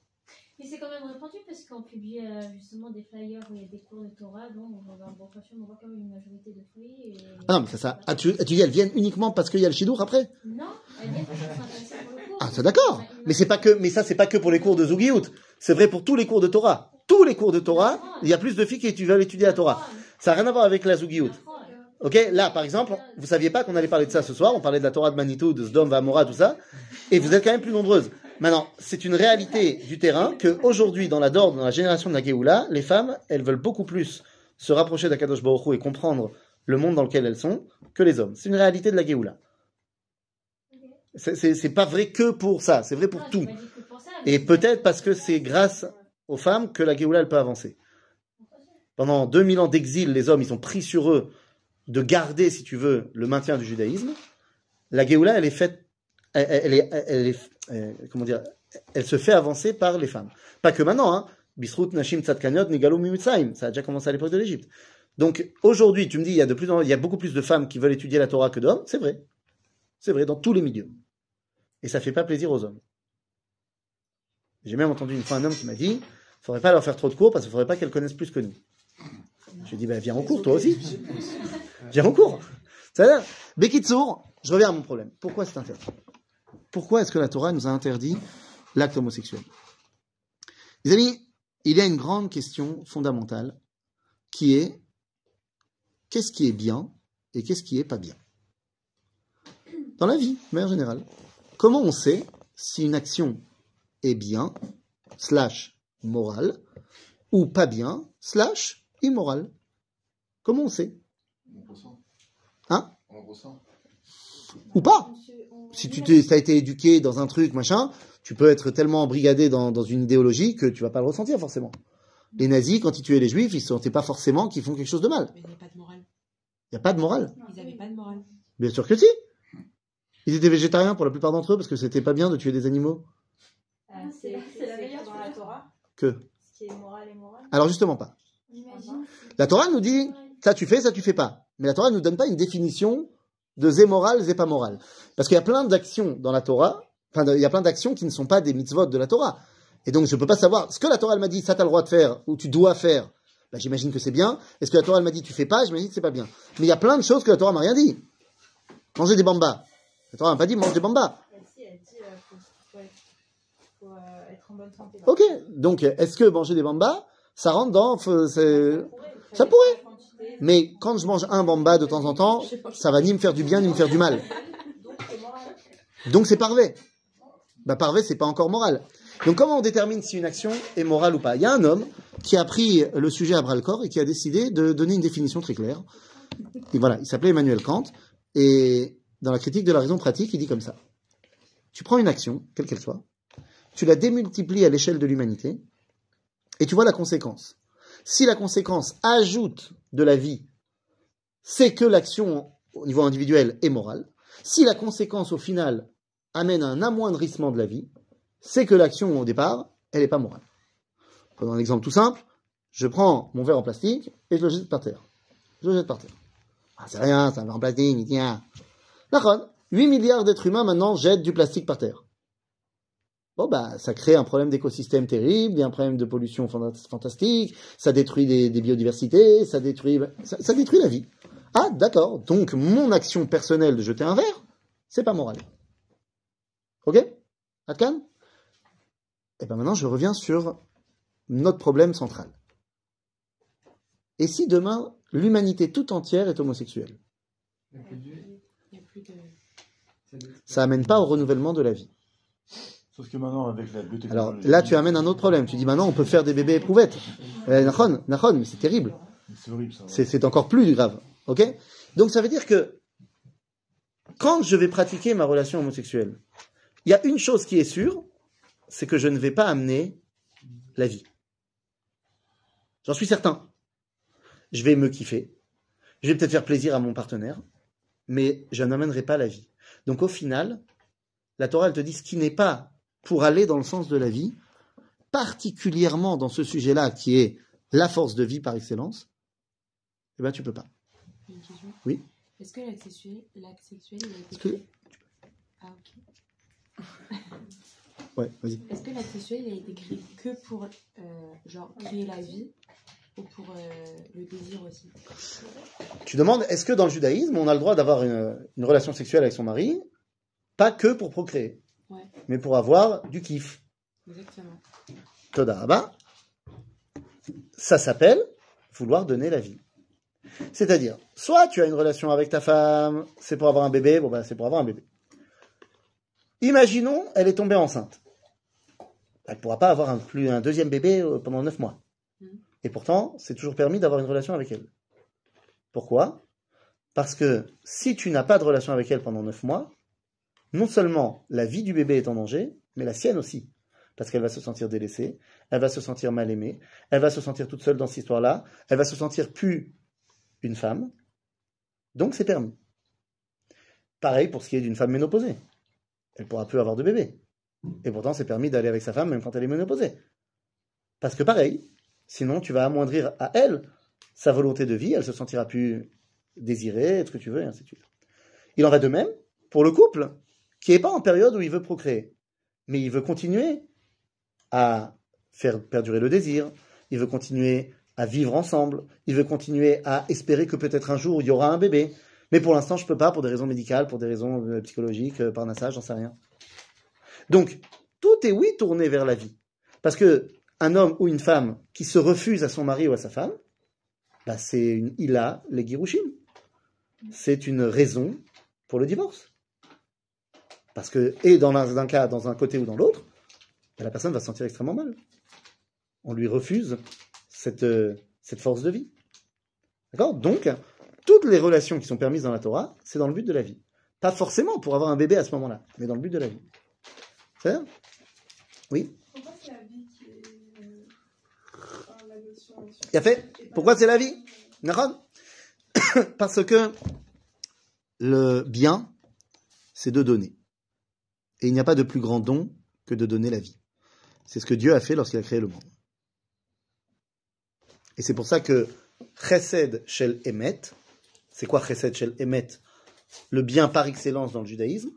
Mais c'est quand même répandu parce quand on publie euh, justement des flyers où il y a des cours de Torah, donc on va voir on voit quand même une majorité de fruits. Et... Ah non, mais ça, ça. Ah, tu, tu dis, elles viennent uniquement parce qu'il y a le chidour après? Non, elles viennent parce qu'elles sont pour le cours. Ah, c'est d'accord. Mais c'est pas que, mais ça, c'est pas que pour les cours de Zugiout. C'est vrai pour tous les cours de Torah. Tous les cours de Torah, il y a plus de filles qui veulent étudier la Torah. Ça n'a rien à voir avec la Zugiout. Ok, là, par exemple, vous saviez pas qu'on allait parler de ça ce soir. On parlait de la Torah de Manitou, de Sdom, Vamora, tout ça. Et vous êtes quand même plus nombreuses. Maintenant, c'est une réalité du terrain que aujourd'hui, dans la Dord, dans la génération de la Géoula, les femmes, elles veulent beaucoup plus se rapprocher d'Akadosh Baruch Hu et comprendre le monde dans lequel elles sont que les hommes. C'est une réalité de la Géoula. C'est- pas vrai que pour ça, c'est vrai pour Non, tout. pour ça, Et peut-être parce que c'est grâce aux femmes que la Géoula, elle peut avancer. Pendant 2000 ans d'exil, les hommes, ils ont pris sur eux de garder, si tu veux, le maintien du judaïsme. La Géoula, elle est faite, elle, elle est, elle est, comment dire, elle se fait avancer par les femmes. Pas que maintenant, hein. Bisrut, Nashim, Tzadkaniot, Nigalo, Mimitzaim. Ça a déjà commencé à l'époque de l'Égypte. Donc, aujourd'hui, tu me dis, il y a de plus en, il y a beaucoup plus de femmes qui veulent étudier la Torah que d'hommes. C'est vrai. C'est vrai, dans tous les milieux. Et ça fait pas plaisir aux hommes. J'ai même entendu une fois un homme qui m'a dit, faudrait pas leur faire trop de cours parce qu'il faudrait pas qu'elles connaissent plus que nous. Je lui ai dit, bah, viens en cours, toi aussi. [LAUGHS] Viens en cours. Ça Bekitsour, je reviens à mon problème. Pourquoi c'est interdit? Pourquoi est-ce que la Torah nous a interdit l'acte homosexuel? Les amis, il y a une grande question fondamentale qui est qu'est-ce qui est bien et qu'est-ce qui est pas bien? Dans la vie, de manière générale. Comment on sait si une action est bien, slash morale, ou pas bien, slash immorale? Comment on sait? On ressent. Hein? On ressent. Ou pas Si tu t'es, t'as été éduqué dans un truc, machin, tu peux être tellement embrigadé dans, dans une idéologie que tu vas pas le ressentir forcément. Les nazis, quand ils tuaient les juifs, ils ne sentaient pas forcément qu'ils font quelque chose de mal. Mais il n'y avait pas de morale. Il n'y a pas de morale. Ils n'avaient pas de morale. Bien sûr que si. Ils étaient végétariens pour la plupart d'entre eux parce que c'était pas bien de tuer des animaux. Ah, c'est c'est la meilleure dans la. Torah. Que. Ce qui est moral et moral. Alors justement pas. La Torah nous dit, ça tu fais, ça tu fais pas. Mais la Torah ne nous donne pas une définition de zé moral, zé pas moral. Parce qu'il y a plein d'actions dans la Torah, enfin, il y a plein d'actions qui ne sont pas des mitzvot de la Torah. Et donc, je peux pas savoir, ce que la Torah elle m'a dit, ça t'as le droit de faire, ou tu dois faire, bah, j'imagine que c'est bien. Est-ce que la Torah elle m'a dit, tu fais pas, j'imagine que c'est pas bien. Mais il y a plein de choses que la Torah m'a rien dit. Manger des bambas. La Torah m'a pas dit, mange des bambas. En bonne santé. Ok. Donc, est-ce que manger des bambas, ça rentre dans, Ça pourrait. Mais quand je mange un bamba de temps en temps, ça va ni me faire du bien, ni me faire du mal. donc c'est moral. Donc c'est parvé. Bah parvé, c'est pas encore moral. Donc comment on détermine si une action est morale ou pas? Il y a un homme qui a pris le sujet à bras le corps et qui a décidé de donner une définition très claire. Et voilà, il s'appelait Emmanuel Kant et dans la critique de la raison pratique, il dit comme ça. Tu prends une action, quelle qu'elle soit, tu la démultiplies à l'échelle de l'humanité et tu vois la conséquence. Si la conséquence ajoute de la vie, c'est que l'action au niveau individuel est morale. Si la conséquence au final amène à un amoindrissement de la vie, c'est que l'action au départ, elle n'est pas morale. Prenons un exemple tout simple. Je prends mon verre en plastique et je le jette par terre. Je le jette par terre. Ah, c'est rien, c'est un verre en plastique, il tient. D'accord. 8 milliards d'êtres humains maintenant jettent du plastique par terre. Bon, bah, ça crée un problème d'écosystème terrible, il y a un problème de pollution fanta- fantastique, ça détruit des, des biodiversités, ça détruit, ça, ça détruit la vie. Ah, d'accord. Donc, mon action personnelle de jeter un verre, c'est pas moral. Ok? Atkan? Et bien maintenant, je reviens sur notre problème central. Et si demain, l'humanité tout entière est homosexuelle? Ça amène pas au renouvellement de la vie. Sauf que maintenant, avec la biotechnologie. Alors là, tu amènes un autre problème. Tu dis maintenant, on peut faire des bébés éprouvettes. Euh, Nachon, Nachon, mais c'est terrible. C'est horrible, ça. ouais. C'est c'est encore plus grave. Ok? Donc ça veut dire que quand je vais pratiquer ma relation homosexuelle, il y a une chose qui est sûre, c'est que je ne vais pas amener la vie. J'en suis certain. Je vais me kiffer. Je vais peut-être faire plaisir à mon partenaire, mais je n'amènerai pas la vie. Donc au final, la Torah elle te dit ce qui n'est pas pour aller dans le sens de la vie, particulièrement dans ce sujet-là qui est la force de vie par excellence, eh ben tu peux pas. Une question Oui. Est-ce que l'acte sexuel, l'acte sexuel, a été Est-ce que- Ah, ok. [LAUGHS] Ouais, vas-y. Est-ce que l'acte sexuel il a été créé que pour euh, genre créer la vie ou pour euh, le désir aussi? Tu demandes, est-ce que dans le judaïsme, on a le droit d'avoir une, une relation sexuelle avec son mari, pas que pour procréer. Mais pour avoir du kiff Exactement. Toda ça s'appelle vouloir donner la vie. C'est-à-dire, soit tu as une relation avec ta femme, c'est pour avoir un bébé, bon bah c'est pour avoir un bébé. Imaginons, elle est tombée enceinte. Elle ne pourra pas avoir un, plus un deuxième bébé euh, pendant neuf mois. Mhm. Et pourtant, c'est toujours permis d'avoir une relation avec elle. Pourquoi? Parce que si tu n'as pas de relation avec elle pendant neuf mois, non seulement la vie du bébé est en danger, mais la sienne aussi. Parce qu'elle va se sentir délaissée, elle va se sentir mal aimée, elle va se sentir toute seule dans cette histoire-là, elle va se sentir plus une femme. Donc c'est permis. Pareil pour ce qui est d'une femme ménopausée. Elle pourra plus avoir de bébé. Et pourtant c'est permis d'aller avec sa femme même quand elle est ménopausée. Parce que pareil, sinon tu vas amoindrir à elle sa volonté de vie, elle se sentira plus désirée, ce que tu veux, et ainsi de suite. Il en va de même pour le couple qui n'est pas en période où il veut procréer, mais il veut continuer à faire perdurer le désir, il veut continuer à vivre ensemble, il veut continuer à espérer que peut-être un jour il y aura un bébé. Mais pour l'instant, je peux pas pour des raisons médicales, pour des raisons euh, psychologiques, euh, par nassage, j'en sais rien. Donc, tout est oui tourné vers la vie. Parce que un homme ou une femme qui se refuse à son mari ou à sa femme, bah c'est une ila, les girouchim. C'est une raison pour le divorce. Parce que, et dans un, un cas, dans un côté ou dans l'autre, bah, la personne va se sentir extrêmement mal. On lui refuse cette, euh, cette force de vie. D'accord? Donc, toutes les relations qui sont permises dans la Torah, c'est dans le but de la vie. Pas forcément pour avoir un bébé à ce moment-là, mais dans le but de la vie. C'est ça Oui? Pourquoi c'est la vie qui est euh, enfin, la notion fait Pourquoi c'est la vie? [COUGHS] Parce que le bien, c'est de donner. Et il n'y a pas de plus grand don que de donner la vie. C'est ce que Dieu a fait lorsqu'il a créé le monde. Et c'est pour ça que Chesed Shel Emet, c'est quoi Chesed Shel Emet? Le bien par excellence dans le judaïsme,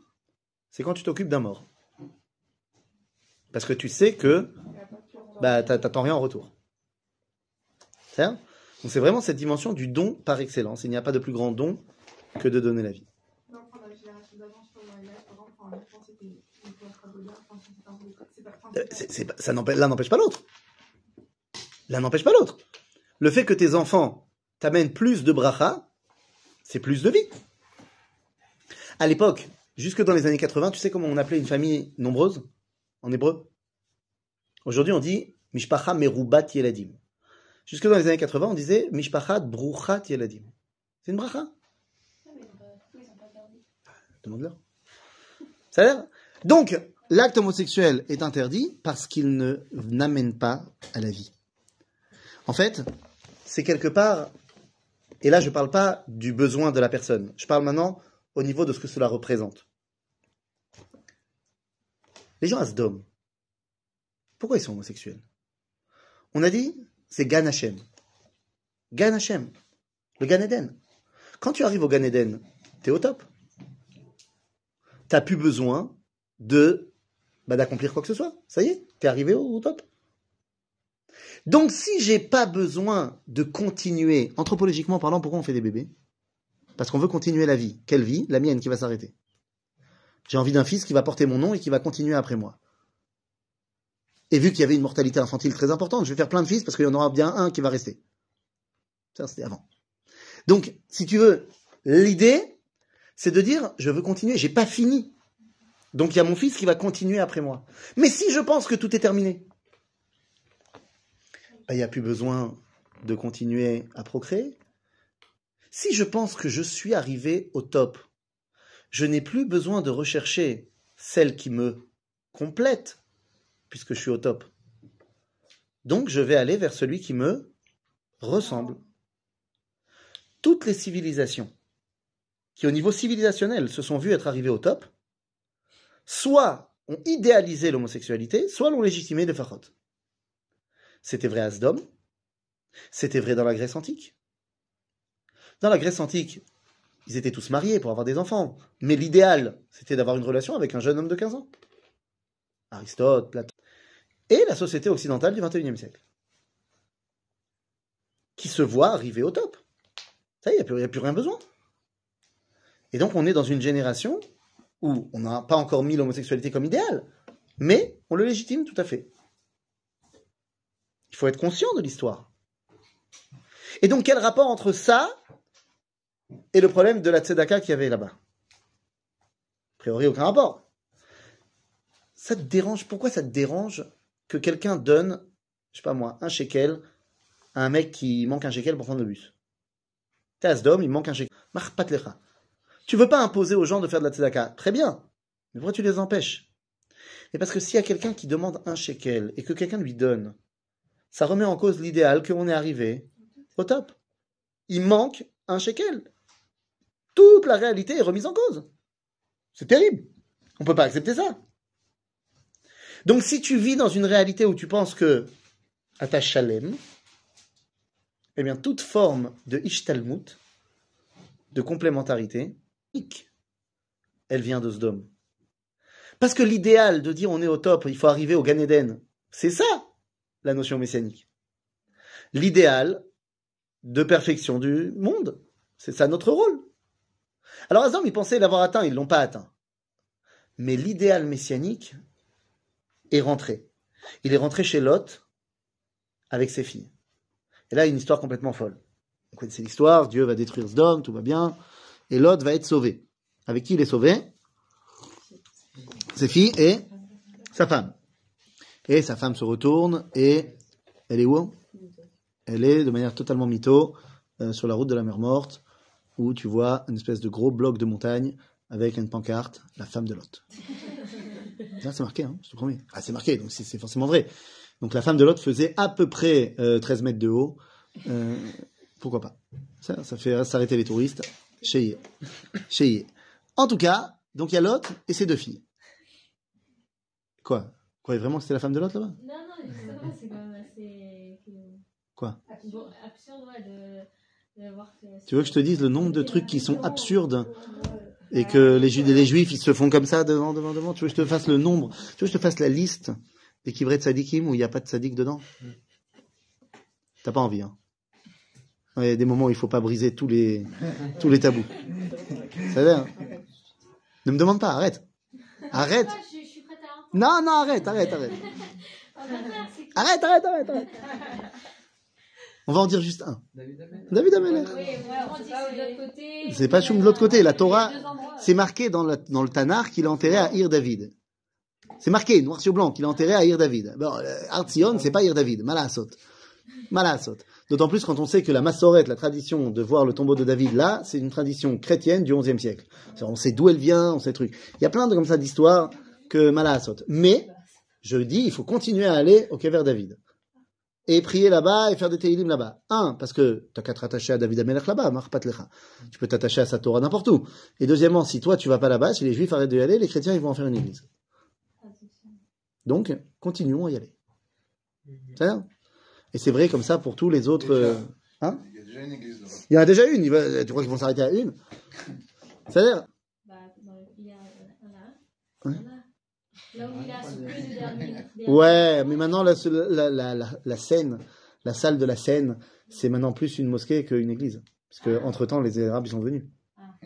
c'est quand tu t'occupes d'un mort. Parce que tu sais que bah, t'a- t'attends rien en retour. C'est Donc c'est vraiment cette dimension du don par excellence. Il n'y a pas de plus grand don que de donner la vie. Ça n'empêche- L'un n'empêche pas l'autre. L'un n'empêche pas l'autre. Le fait que tes enfants t'amènent plus de bracha, c'est plus de vie. À l'époque, jusque dans les années 80, tu sais comment on appelait une famille nombreuse en hébreu? Aujourd'hui, on dit Mishpacha Merubat Yeladim. Jusque dans les années 80, on disait Mishpachat Bruchat Yeladim. C'est une bracha? Demande-leur. Ça a l'air? Donc, l'acte homosexuel est interdit parce qu'il ne n'amène pas à la vie. En fait, c'est quelque part, et là je ne parle pas du besoin de la personne, je parle maintenant au niveau de ce que cela représente. Les gens à Sdom, pourquoi ils sont homosexuels? On a dit, c'est Gan Hashem. Gan Hashem, le Gan Eden. Quand tu arrives au Gan Eden, t'es au top. T'as plus besoin de bah, d'accomplir quoi que ce soit. Ça y est, t'es arrivé au, au top. Donc si j'ai pas besoin de continuer, anthropologiquement parlant, pourquoi on fait des bébés? Parce qu'on veut continuer la vie. Quelle vie? La mienne qui va s'arrêter. J'ai envie d'un fils qui va porter mon nom et qui va continuer après moi. Et vu qu'il y avait une mortalité infantile très importante, je vais faire plein de fils parce qu'il y en aura bien un qui va rester. Ça, c'était avant. Donc, si tu veux, l'idée, c'est de dire, je veux continuer, j'ai pas fini. Donc il y a mon fils qui va continuer après moi. Mais si je pense que tout est terminé, ben, il n'y a plus besoin de continuer à procréer. Si je pense que je suis arrivé au top, je n'ai plus besoin de rechercher celle qui me complète, puisque je suis au top. Donc je vais aller vers celui qui me ressemble. Toutes les civilisations qui, au niveau civilisationnel, se sont vues être arrivées au top, soit ont idéalisé l'homosexualité, soit l'ont légitimé de Fachot. C'était vrai à Sdom, c'était vrai dans la Grèce antique. Dans la Grèce antique, ils étaient tous mariés pour avoir des enfants, mais l'idéal, c'était d'avoir une relation avec un jeune homme de 15 ans. Aristote, Platon, et la société occidentale du XXIe siècle, qui se voit arriver au top. Ça, n'y a, plus- il y a plus rien besoin. Et donc, on est dans une génération où on n'a pas encore mis l'homosexualité comme idéal, mais on le légitime tout à fait. Il faut être conscient de l'histoire. Et donc, quel rapport entre ça et le problème de la tzedaka qu'il y avait là-bas? A priori, aucun rapport. Ça te dérange Pourquoi ça te dérange que quelqu'un donne, je sais pas moi, un shekel à un mec qui manque un shekel pour prendre le bus? T'es il manque un shekel. Tu veux pas imposer aux gens de faire de la tzedaka Très bien. Mais pourquoi tu les empêches? Mais parce que s'il y a quelqu'un qui demande un shekel et que quelqu'un lui donne, ça remet en cause l'idéal qu'on est arrivé au top. Il manque un shekel. Toute la réalité est remise en cause. C'est terrible. On peut pas accepter ça. Donc si tu vis dans une réalité où tu penses que à ta chalem, eh bien toute forme de ishtalmut, de complémentarité, elle vient de Sdom. Parce que l'idéal de dire on est au top, il faut arriver au Gan Eden, c'est ça la notion messianique. L'idéal de perfection du monde, c'est ça notre rôle. Alors Sdom, ils pensaient l'avoir atteint, ils l'ont pas atteint. Mais l'idéal messianique est rentré. Il est rentré chez Lot avec ses filles. Et là, une histoire complètement folle. Vous connaissez l'histoire, Dieu va détruire Sdom, tout va bien, et Lot va être sauvé. Avec qui il est sauvé? Ses filles et sa femme. Et sa femme se retourne et elle est où? Elle est de manière totalement mytho euh, sur la route de la mer morte où tu vois une espèce de gros bloc de montagne avec une pancarte, la femme de Lot. [LAUGHS] C'est marqué, hein, je te promets. Ah, c'est marqué, donc c'est c'est forcément vrai. Donc la femme de Lot faisait à peu près euh, 13 mètres de haut. Euh, pourquoi pas? Ça, ça fait s'arrêter les touristes. Chez Chez En tout cas, donc il y a Lot et ses deux filles. Quoi? Vous croyez vraiment que c'était la femme de Lot là-bas? Non, non, justement, c'est quand même assez. Quoi? Bon, absurde, ouais, de, de voir que. Tu veux que je te dise le nombre de trucs qui sont absurdes et que les, ju- les juifs ils se font comme ça devant, devant, devant? Tu veux que je te fasse le nombre? Tu veux que je te fasse la liste des kivrei de tzadikim où il n'y a pas de tzadik dedans? T'as pas envie, hein Il y a des moments où il faut pas briser tous les, tous les tabous. Ça va, hein Ne me demande pas, arrête. Arrête. Non, non, arrête, arrête, arrête. Arrête, arrête, arrête, arrête. On va en dire juste un. David Amel. David Amelech. Oui, ouais, on dit que c'est de l'autre côté. C'est pas Choum de l'autre côté. La Torah, c'est marqué dans, la- dans le Tanar qu'il est enterré à Ir David. C'est marqué, noir sur blanc, qu'il est enterré à Ir David. Bon, euh, Artzion, c'est pas Ir David. Malasot. Malasot. D'autant plus quand on sait que la Massorette, la tradition de voir le tombeau de David là, c'est une tradition chrétienne du XIe siècle. On sait d'où elle vient, on sait trucs. Il y a plein de comme ça d'histoires que Malasot. Mais, je dis, il faut continuer à aller au Kever David. Et prier là-bas et faire des Teilim là-bas. Un, parce que t'as qu'à te rattacher à David Amelech là-bas, Marpat Lecha. Tu peux t'attacher à sa Torah n'importe où. Et deuxièmement, si toi tu vas pas là-bas, si les juifs arrêtent d'y aller, les chrétiens ils vont en faire une église. Donc, continuons à y aller. C'est ça Et c'est vrai comme ça pour tous les autres. euh, Hein? Il y a déjà une église là-bas. Il y en a déjà une. Tu crois qu'ils vont s'arrêter à une? C'est-à-dire? Bah, le- il y a, a. Là où il a dernier. Ouais, mais maintenant la, la, la, la, la scène, la salle de la scène, c'est maintenant plus une mosquée qu'une église. Parce que entre temps, les Arabes ils sont venus. Ah.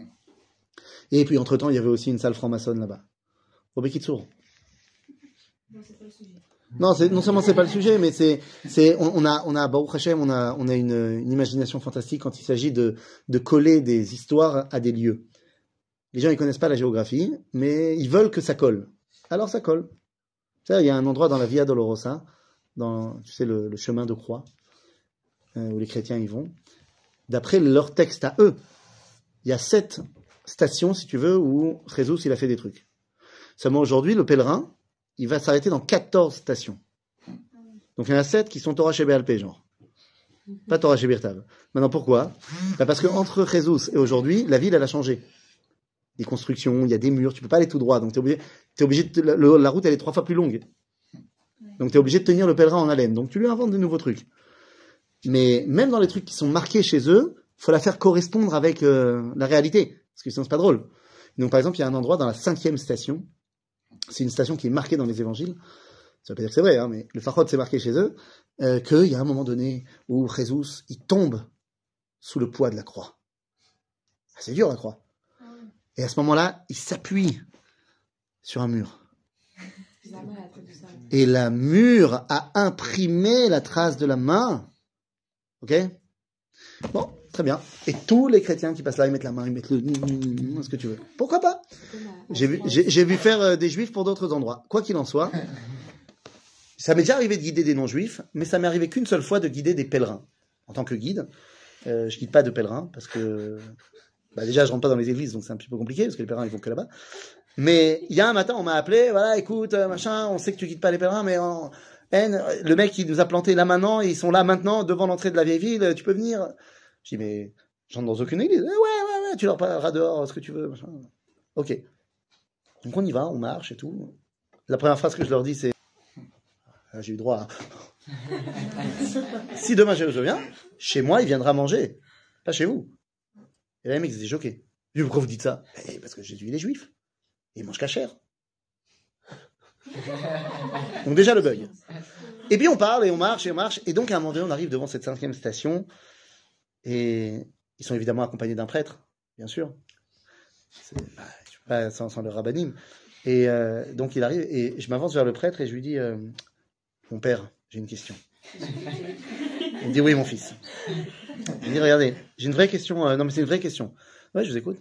Et puis entre temps, il y avait aussi une salle franc-maçonne là-bas. Au Bekitsour. Bon, c'est pas le sujet. Non, non seulement c'est pas le sujet, mais c'est, c'est, on, a, on a, Baruch Hashem, on a, on a une, imagination fantastique quand il s'agit de, de coller des histoires à des lieux. Les gens, ils connaissent pas la géographie, mais ils veulent que ça colle. Alors ça colle. Il y a un endroit dans la Via Dolorosa, dans, tu sais, le, le chemin de croix, euh, où les chrétiens y vont. D'après leur texte à eux, il y a sept stations, si tu veux, où Jésus, il a fait des trucs. Seulement aujourd'hui, le pèlerin, il va s'arrêter dans 14 stations. Donc il y en a 7 qui sont Torah chez BLP, genre. Pas Torah chez Birtav. Maintenant pourquoi? Bah, Parce que entre Jesus et aujourd'hui, la ville, elle a changé. Des constructions, il y a des murs, tu peux pas aller tout droit. Donc tu es obligé, obligé de- la route, elle est trois fois plus longue. Donc tu es obligé de tenir le pèlerin en haleine. Donc tu lui inventes de nouveaux trucs. Mais même dans les trucs qui sont marqués chez eux, faut la faire correspondre avec euh, la réalité. Parce que sinon c'est pas drôle. Donc par exemple, il y a un endroit dans la cinquième station c'est une station qui est marquée dans les évangiles. Ça veut pas dire que c'est vrai, hein, mais le Fachot c'est marqué chez eux, euh, qu'il y a un moment donné où Jésus, il tombe sous le poids de la croix. C'est dur la croix. Et à ce moment-là, il s'appuie sur un mur. Et la mur a imprimé la trace de la main. Ok? Bon, très bien. Et tous les chrétiens qui passent là, ils mettent la main, ils mettent le... ce que tu veux. Pourquoi pas J'ai vu, j'ai- j'ai vu faire euh, des juifs pour d'autres endroits. Quoi qu'il en soit, ça m'est déjà arrivé de guider des non-juifs, mais ça m'est arrivé qu'une seule fois de guider des pèlerins. En tant que guide, euh, je guide pas de pèlerins parce que bah déjà je rentre pas dans les églises, donc c'est un petit peu compliqué parce que les pèlerins ils vont que là-bas. Mais il y a un matin, on m'a appelé, voilà, écoute, euh, machin, on sait que tu guides pas les pèlerins, mais en le mec il nous a planté là maintenant, ils sont là maintenant devant l'entrée de la vieille ville, tu peux venir? Je dis mais j'entre dans aucune église. Eh ouais, ouais, ouais, tu leur parleras dehors, ce que tu veux, machin. Ok. Donc on y va, on marche et tout. La première phrase que je leur dis, c'est Ah, J'ai eu droit à. si demain je viens, chez moi, il viendra manger, pas chez vous. Et là, les mecs ils étaient choqués. Je dis Pourquoi vous dites ça? Eh, Parce que Jésus, il est juif. Il mange cachère. Donc, déjà le bug. Et puis on parle et on marche et on marche. Et donc, à un moment donné, on arrive devant cette cinquième station. Et ils sont évidemment accompagnés d'un prêtre, bien sûr. Pas sans, sans le rabbinim. Et euh, donc il arrive et je m'avance vers le prêtre et je lui dis euh, Mon père, j'ai une question. Il me dit Oui, mon fils. Il me dit Regardez, j'ai une vraie question. euh, non, mais c'est une vraie question. Ouais, je vous écoute.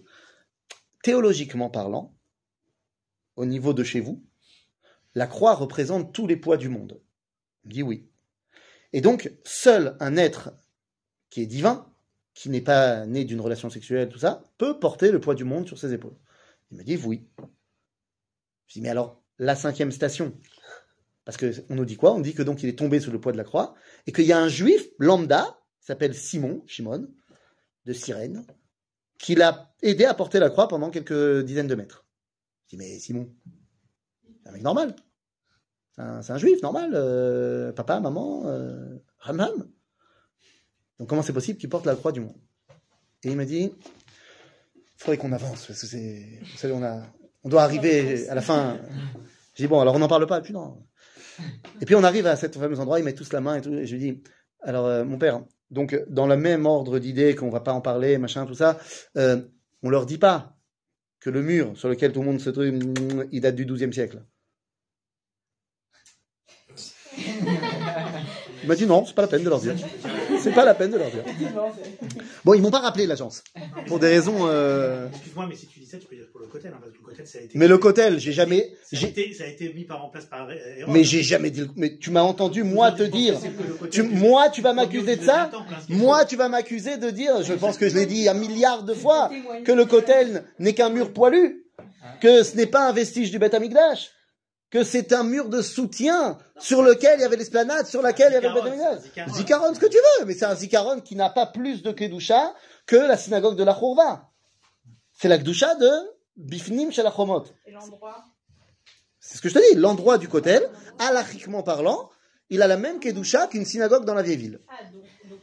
Théologiquement parlant, au niveau de chez vous, la croix représente tous les poids du monde. Il me dit Oui. Et donc, seul un être qui est divin, qui n'est pas né d'une relation sexuelle, tout ça, peut porter le poids du monde sur ses épaules. Il me dit oui. Je dis mais alors, la cinquième station? Parce que on nous dit quoi? On dit que donc il est tombé sous le poids de la croix, et qu'il y a un juif lambda, s'appelle Simon, Shimon, de Cyrène, qui l'a aidé à porter la croix pendant quelques dizaines de mètres. Je dis mais Simon, c'est un mec normal. C'est un, juif normal, euh, papa, maman, euh. Donc comment c'est possible qu'il porte la croix du monde? Et il m'a dit, il faudrait qu'on avance, parce que c'est, vous savez, on, a, on doit arriver à la fin. J'ai dit, bon, alors on n'en parle pas, et puis non. Et puis on arrive à cet fameux endroit, ils mettent tous la main et tout, et je lui dis, alors euh, mon père, donc dans le même ordre d'idées qu'on va pas en parler, machin, tout ça, euh, on leur dit pas que le mur sur lequel tout le monde se trouve, il date du XIIe siècle. Il m'a dit non, c'est pas la peine de leur dire. C'est pas la peine de leur dire. Bon, ils m'ont pas rappelé l'agence. Pour des raisons. euh, Excuse-moi, mais si tu dis ça, tu peux dire pour le cotel, hein, parce que le cotel, ça a été. Mais le cotel, j'ai jamais. Ça a, j'ai- été, ça a été mis par en place par. Mais j'ai jamais dit. le- Mais tu m'as entendu moi te dire. Tu, moi, tu vas m'accuser de ça. Moi, tu vas m'accuser de dire. Je pense que je l'ai dit un milliard de fois que le cotel n'est qu'un mur poilu, que ce n'est pas un vestige du Beth Amikdash, que c'est un mur de soutien sur lequel il y avait l'esplanade, sur laquelle il y avait le Beth Zikaron, ce que tu veux, mais c'est un zikaron qui n'a pas plus de kedusha que la synagogue de la Chourva. C'est la kedusha de Bifnim Shalachomot. Et l'endroit? C'est ce que je te dis, l'endroit du kotel, halachiquement parlant, il a la même kedusha qu'une synagogue dans la vieille ville. Ah, donc, donc,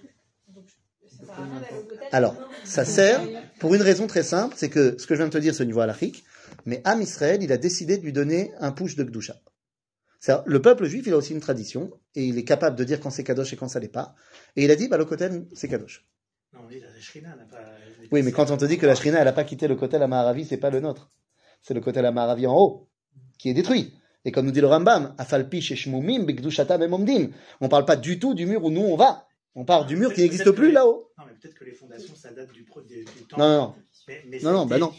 donc ça sert à rien d'aller au cotel Alors, ça sert pour une raison très simple, c'est que ce que je viens de te dire, c'est au niveau halachique, mais Am Israël, il a décidé de lui donner un push de. C'est-à-dire, Le peuple juif, il a aussi une tradition, et il est capable de dire quand c'est Kadosh et quand ça l'est pas. Et il a dit, bah, le kotel, c'est Kadosh. Non, oui, la Shrina n'a pas. Oui, mais quand on te dit que la Shrina, elle n'a pas quitté le kotel à Maharavi, c'est pas le nôtre. C'est le kotel à Maharavi en haut, qui est détruit. Et comme nous dit le Rambam, Afalpi sheshmumim bigdushatam emomdim. On parle pas du tout du mur où nous on va. On parle du mur qui n'existe plus les- là-haut. Non, mais peut-être que les fondations, ça date du, du temps. Non, non, non. Mais, mais Non, non, bah non.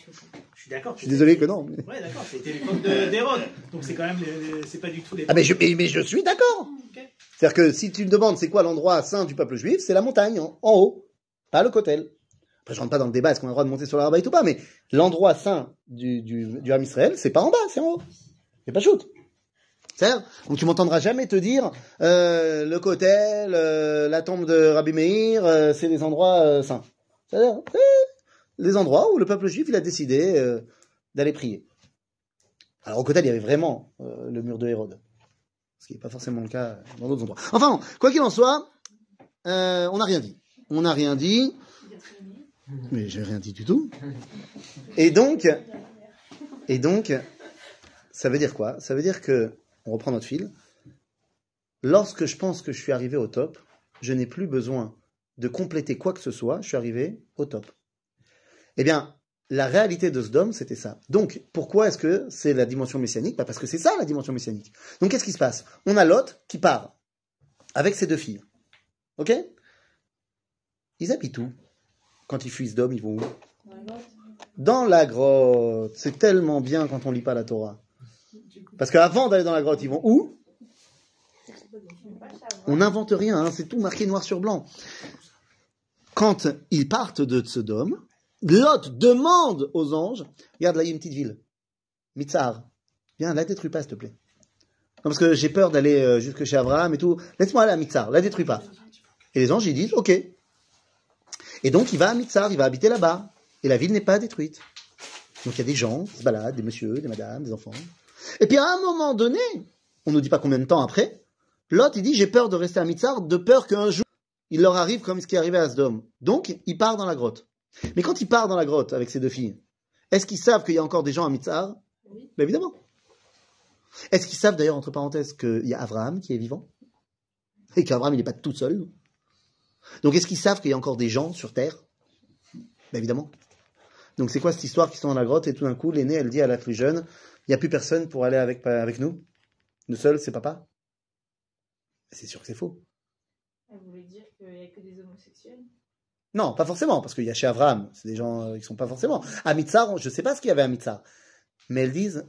Je suis d'accord. Je suis désolé que non. mais- Ouais, d'accord, c'était l'époque de- d'Hérode. Donc c'est quand même. C'est pas du tout les. Ah mais je, mais, mais je suis d'accord. C'est-à-dire que si tu me demandes c'est quoi l'endroit saint du peuple juif, c'est la montagne, en, en haut, pas le kotel. Après, je rentre pas dans le débat, est-ce qu'on a le droit de monter sur la rabaït ou pas, mais l'endroit saint du, du, du Ham Israël, c'est pas en bas, c'est en haut. C'est pas shoot. C'est-à-dire, donc tu m'entendras jamais te dire euh, le kotel, euh, la tombe de Rabbi Meir, euh, c'est des endroits saints. C'est-à-dire, les endroits où le peuple juif il a décidé euh, d'aller prier. Alors au kotel, il y avait vraiment euh, le mur de Hérode ce qui n'est pas forcément le cas dans d'autres endroits. Enfin, quoi qu'il en soit, euh, on n'a rien dit. On n'a rien dit, mais j'ai rien dit du tout. Et donc, et donc, ça veut dire quoi? Ça veut dire que, on reprend notre fil, lorsque je pense que je suis arrivé au top, je n'ai plus besoin de compléter quoi que ce soit, je suis arrivé au top. Eh bien, la réalité de Sdom, c'était ça. Donc, pourquoi est-ce que c'est la dimension messianique? Bah, Parce que c'est ça la dimension messianique. Donc, qu'est-ce qui se passe? On a Lot qui part avec ses deux filles. Ok? Ils habitent où? Quand ils fuient Sdom, ils vont où? Dans la grotte. C'est tellement bien quand on lit pas la Torah. Parce qu'avant d'aller dans la grotte, ils vont où? On n'invente rien, hein, c'est tout marqué noir sur blanc. Quand ils partent de Sodome, Lot demande aux anges, regarde là, il y a une petite ville, Mitzar, viens, la détruis pas, s'il te plaît. Parce que j'ai peur d'aller euh, jusque chez Abraham et tout. Laisse-moi aller à Mitzar, la détruis pas. Et les anges, ils disent, ok. Et donc, il va à Mitzar, il va habiter là-bas. Et la ville n'est pas détruite. Donc, il y a des gens qui se baladent, des messieurs, des madames, des enfants. Et puis, à un moment donné, on ne nous dit pas combien de temps après, Lot, il dit, j'ai peur de rester à Mitzar, de peur qu'un jour, il leur arrive comme ce qui est arrivé à Sdom. Donc, il part dans la grotte. Mais quand il part dans la grotte avec ses deux filles, est-ce qu'ils savent qu'il y a encore des gens à Mitzar? Oui. Ben Évidemment. Est-ce qu'ils savent d'ailleurs, entre parenthèses, qu'il y a Abraham qui est vivant? Et qu'Abraham, il n'est pas tout seul Donc est-ce qu'ils savent qu'il y a encore des gens sur Terre? Ben Évidemment. Donc c'est quoi cette histoire qui sont dans la grotte? Et tout d'un coup, l'aînée, elle dit à la plus jeune, il n'y a plus personne pour aller avec, avec nous Nous seuls, c'est papa C'est sûr que c'est faux. Elle voulait dire qu'il n'y a que des homosexuels. Non, pas forcément, parce qu'il y a chez Abraham, c'est des gens euh, qui sont pas forcément. À Mitzar, je ne sais pas ce qu'il y avait à Mitzar. Mais elles disent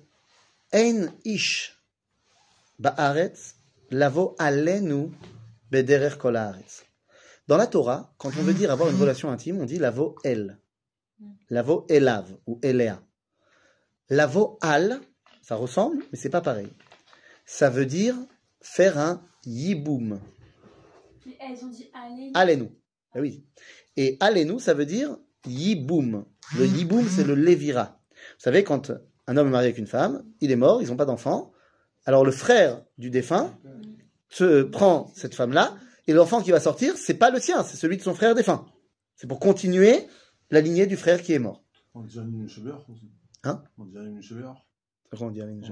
Ein ish ba'aretz lavo alenu bederer kol. Dans la Torah, quand on veut dire avoir une relation intime, on dit lavo el. Lavo elav ou elea. Lavo al, ça ressemble, mais c'est pas pareil. Ça veut dire faire un yiboum. Puis elles ont dit allez. Alenu. Ah oui. Et alenu, ça veut dire yiboum. Le yiboum, c'est le levira. Vous savez, quand un homme est marié avec une femme, il est mort, ils n'ont pas d'enfant. Alors le frère du défunt se prend cette femme-là, et l'enfant qui va sortir, c'est pas le sien, c'est celui de son frère défunt. C'est pour continuer la lignée du frère qui est mort. On dirait une cheveur aussi. Hein? On dirait une cheveur. C'est quoi on dirait une.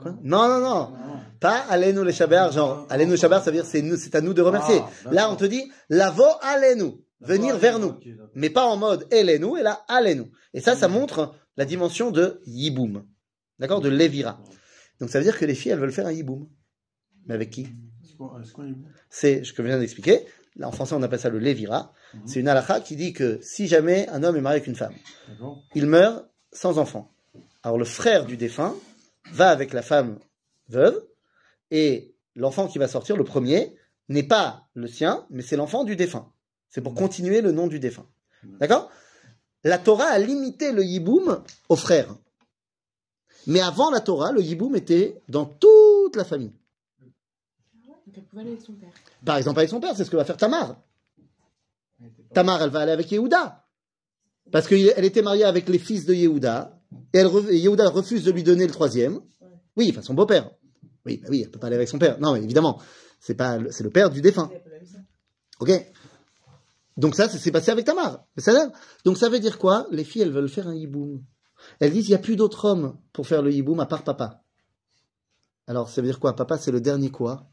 Quoi? Non, non, non. Pas Alenu les Shabbat, genre Alenu Shabbat, ça veut dire c'est nous, c'est à nous de remercier. Ah, Là, on te dit Lavo Alenu, venir vers nous. Mais pas en mode Elenu, et là Alenu. Et ça, ça montre la dimension de Yiboum, d'accord, de Levira. Donc ça veut dire que les filles, elles veulent faire un Yiboum. Mais avec qui? C'est quoi, c'est ce que je viens d'expliquer. Là, en français, on appelle ça le Levira. Mhm. C'est une halakha qui dit que si jamais un homme est marié avec une femme, il meurt sans enfant. Alors le frère du défunt va avec la femme veuve, et l'enfant qui va sortir, le premier, n'est pas le sien, mais c'est l'enfant du défunt. C'est pour continuer le nom du défunt. D'accord? La Torah a limité le yiboum aux frères. Mais avant la Torah, le yiboum était dans toute la famille. Par exemple, avec son père, c'est ce que va faire Tamar. Tamar, elle va aller avec Yehuda. Parce qu'elle était mariée avec les fils de Yehuda. Et, elle, et Yehuda refuse de lui donner le troisième. Oui, enfin son beau-père. Oui, bah oui, elle peut pas aller avec son père. Non, mais évidemment, c'est pas, le- c'est le père du défunt. Ok. Donc ça, ça s'est passé avec Tamar. Donc ça veut dire quoi? Les filles, elles veulent faire un yiboum. Elles disent, il n'y a plus d'autres hommes pour faire le yiboum à part papa. Alors ça veut dire quoi? Papa, c'est le dernier quoi?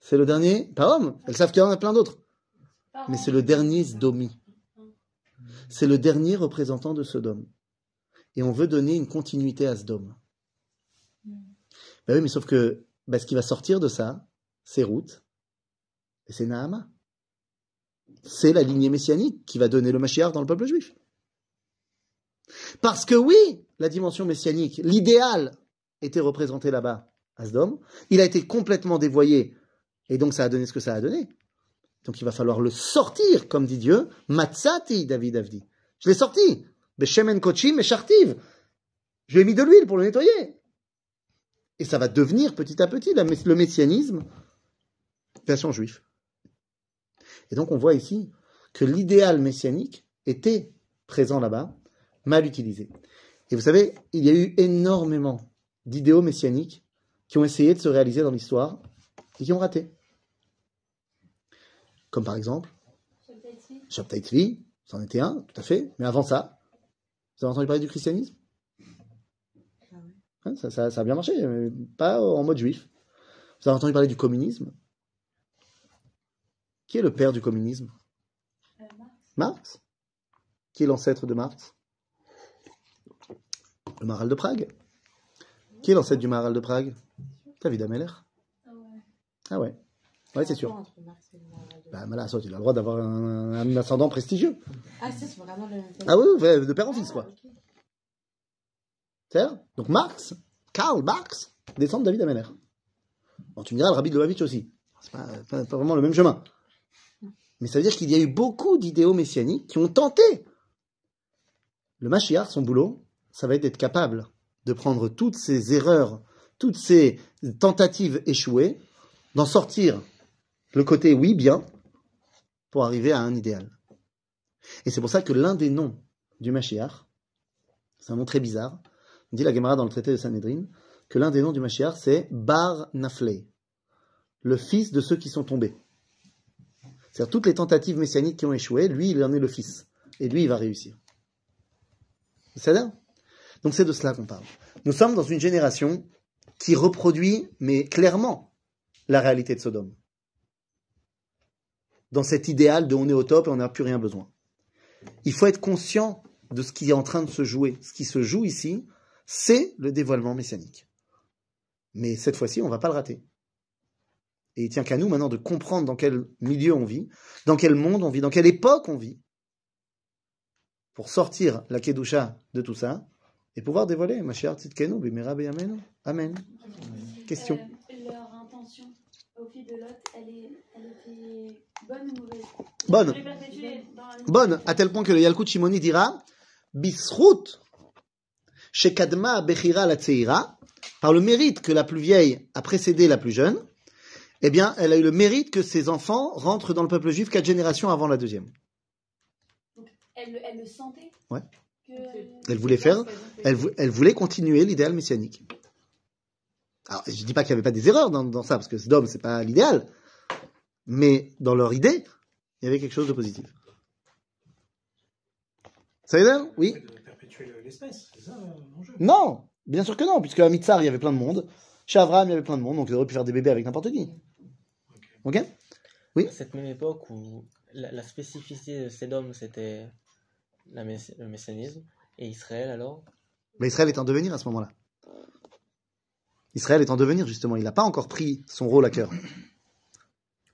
C'est le dernier? Pas homme. Elles savent qu'il y en a plein d'autres. Mais c'est le dernier Sdomi. C'est le dernier représentant de Sodome. Et on veut donner une continuité à Sodome. Ben oui, mais sauf que ben, ce qui va sortir de ça, c'est Ruth et c'est Nahama. C'est la lignée messianique qui va donner le Mashiach dans le peuple juif. Parce que oui, la dimension messianique, l'idéal était représenté là-bas à Sodome. Il a été complètement dévoyé et donc ça a donné ce que ça a donné. Donc il va falloir le sortir, comme dit Dieu. Matzati, David Avdi. Je l'ai sorti. Beshemen kochim meshartiv. Je lui ai mis de l'huile pour le nettoyer. Et ça va devenir petit à petit le messianisme version juif. Et donc on voit ici que l'idéal messianique était présent là-bas, mal utilisé. Et vous savez, il y a eu énormément d'idéaux messianiques qui ont essayé de se réaliser dans l'histoire et qui ont raté. Comme par exemple, Shabtai Tzvi, c'en était un, tout à fait. Mais avant ça, vous avez entendu parler du christianisme? Hein, ça, ça- ça a bien marché, mais pas en mode juif. Vous avez entendu parler du communisme? Qui est le père du communisme? Euh, Marx. Marx? Qui est l'ancêtre de Marx? Le Maral de Prague. Qui est l'ancêtre du Maral de Prague? David Ameller. Ah ouais. Ah ouais Ouais, c'est sûr. Bah, Malassot, il a le droit d'avoir un, un ascendant prestigieux. Ah, c'est vraiment le. Ah oui, de père en fils, quoi. Ah, Donc Marx, Karl Marx, descend de David Ameller. Bon, tu me diras, le rabbi de Lubavitch aussi. C'est pas, pas- pas vraiment le même chemin. Mais ça veut dire qu'il y a eu beaucoup d'idéaux messianiques qui ont tenté. Le Mashiach, son boulot, ça va être d'être capable de prendre toutes ces erreurs, toutes ces tentatives échouées, d'en sortir le côté oui, bien, pour arriver à un idéal. Et c'est pour ça que l'un des noms du Mashiach, c'est un nom très bizarre, dit la Gemara dans le traité de Sanhedrin, que l'un des noms du Mashiach, c'est Bar Naflei, le fils de ceux qui sont tombés. C'est-à-dire toutes les tentatives messianiques qui ont échoué, lui, il en est le fils. Et lui, il va réussir. C'est ça? Donc c'est de cela qu'on parle. Nous sommes dans une génération qui reproduit, mais clairement, la réalité de Sodome. Dans cet idéal de on est au top et on n'a plus rien besoin. Il faut être conscient de ce qui est en train de se jouer. Ce qui se joue ici, c'est le dévoilement messianique. Mais cette fois-ci, on ne va pas le rater. Et il tient qu'à nous maintenant de comprendre dans quel milieu on vit, dans quel monde on vit, dans quelle époque on vit, pour sortir la Kedusha de tout ça et pouvoir dévoiler Mashiach Tzidkenu Bimera Beyamenu. Amen. Question. Euh, leur intention au fil de Lot, elle, elle bonne ou mauvaise Bonne. À tel point que le Yalkut Shimoni dira Bisrut Shekadma Bechira la Tseira, par le mérite que la plus vieille a précédé la plus jeune, eh bien, elle a eu le mérite que ses enfants rentrent dans le peuple juif quatre générations avant la deuxième. Elle, le- elle le sentait Ouais. que... Elle voulait faire, elle, vou- elle voulait continuer l'idéal messianique. Alors, je dis pas qu'il n'y avait pas des erreurs dans, dans ça, parce que Sodome, c'est pas l'idéal. Mais dans leur idée, il y avait quelque chose de positif. Ça veut dire Oui. Perpétuer l'espèce, c'est ça l'enjeu? Non, bien sûr que non, puisque à Mitzar, il y avait plein de monde. Chez Abraham, il y avait plein de monde, donc il aurait pu faire des bébés avec n'importe qui. Ok À cette même époque où la, la spécificité de Sédom, c'était la mess- le messianisme, et Israël alors? Mais Israël est en devenir à ce moment-là. Israël est en devenir, justement. Il n'a pas encore pris son rôle à cœur.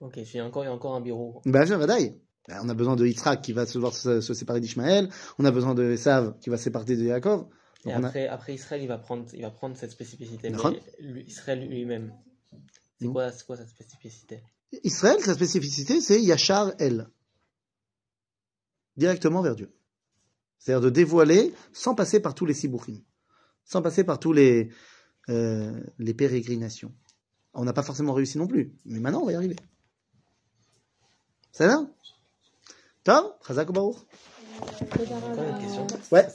Ok, il y a encore, il y a encore un bureau. Ben, je Vadaï. Ben, On a besoin de Yitzhak qui va se, voir se, se séparer d'Ishmaël. On a besoin de Esav qui va se séparer de Yaakov. Et a- après, Israël, il va prendre, il va prendre cette spécificité. Mais Israël lui-même, c'est Mm. quoi, quoi cette spécificité? Israël, sa spécificité, c'est Yachar El. Directement vers Dieu. C'est-à-dire de dévoiler sans passer par tous les sibouchim. Sans passer par tous les, euh, les pérégrinations. On n'a pas forcément réussi non plus. Mais maintenant, on va y arriver. Baruch Encore une question. Ouais.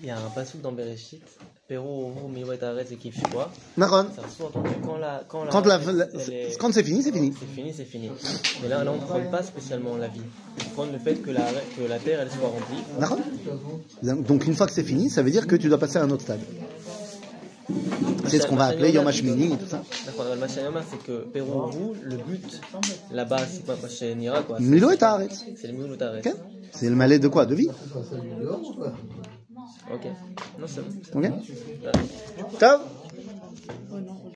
Il y a un passage dans Bereshit, Pérou, Ovu, Miwet, Aretz et. Ça sous-entendu quand la, quand la, Quand, la, elle- la- elle est- quand c'est fini, c'est fini. C'est fini, c'est fini. Mais là, là on ne prend pas spécialement la vie. On prend le fait que la, que la terre, elle soit remplie. Naron. Donc une fois que c'est fini, ça veut dire que tu dois passer à un autre stade. C'est ce qu'on va appeler Yom HaShmini et tout ça. D'accord, le Machayama, c'est que Pérou, vous, le but, là-bas, c'est pas chez Nira, quoi. C'est- Milo et Taaretz. C'est le Milo et Taaretz. Ok C'est le malais de quoi De vie Ok. Non, c'est bon. Ok Tom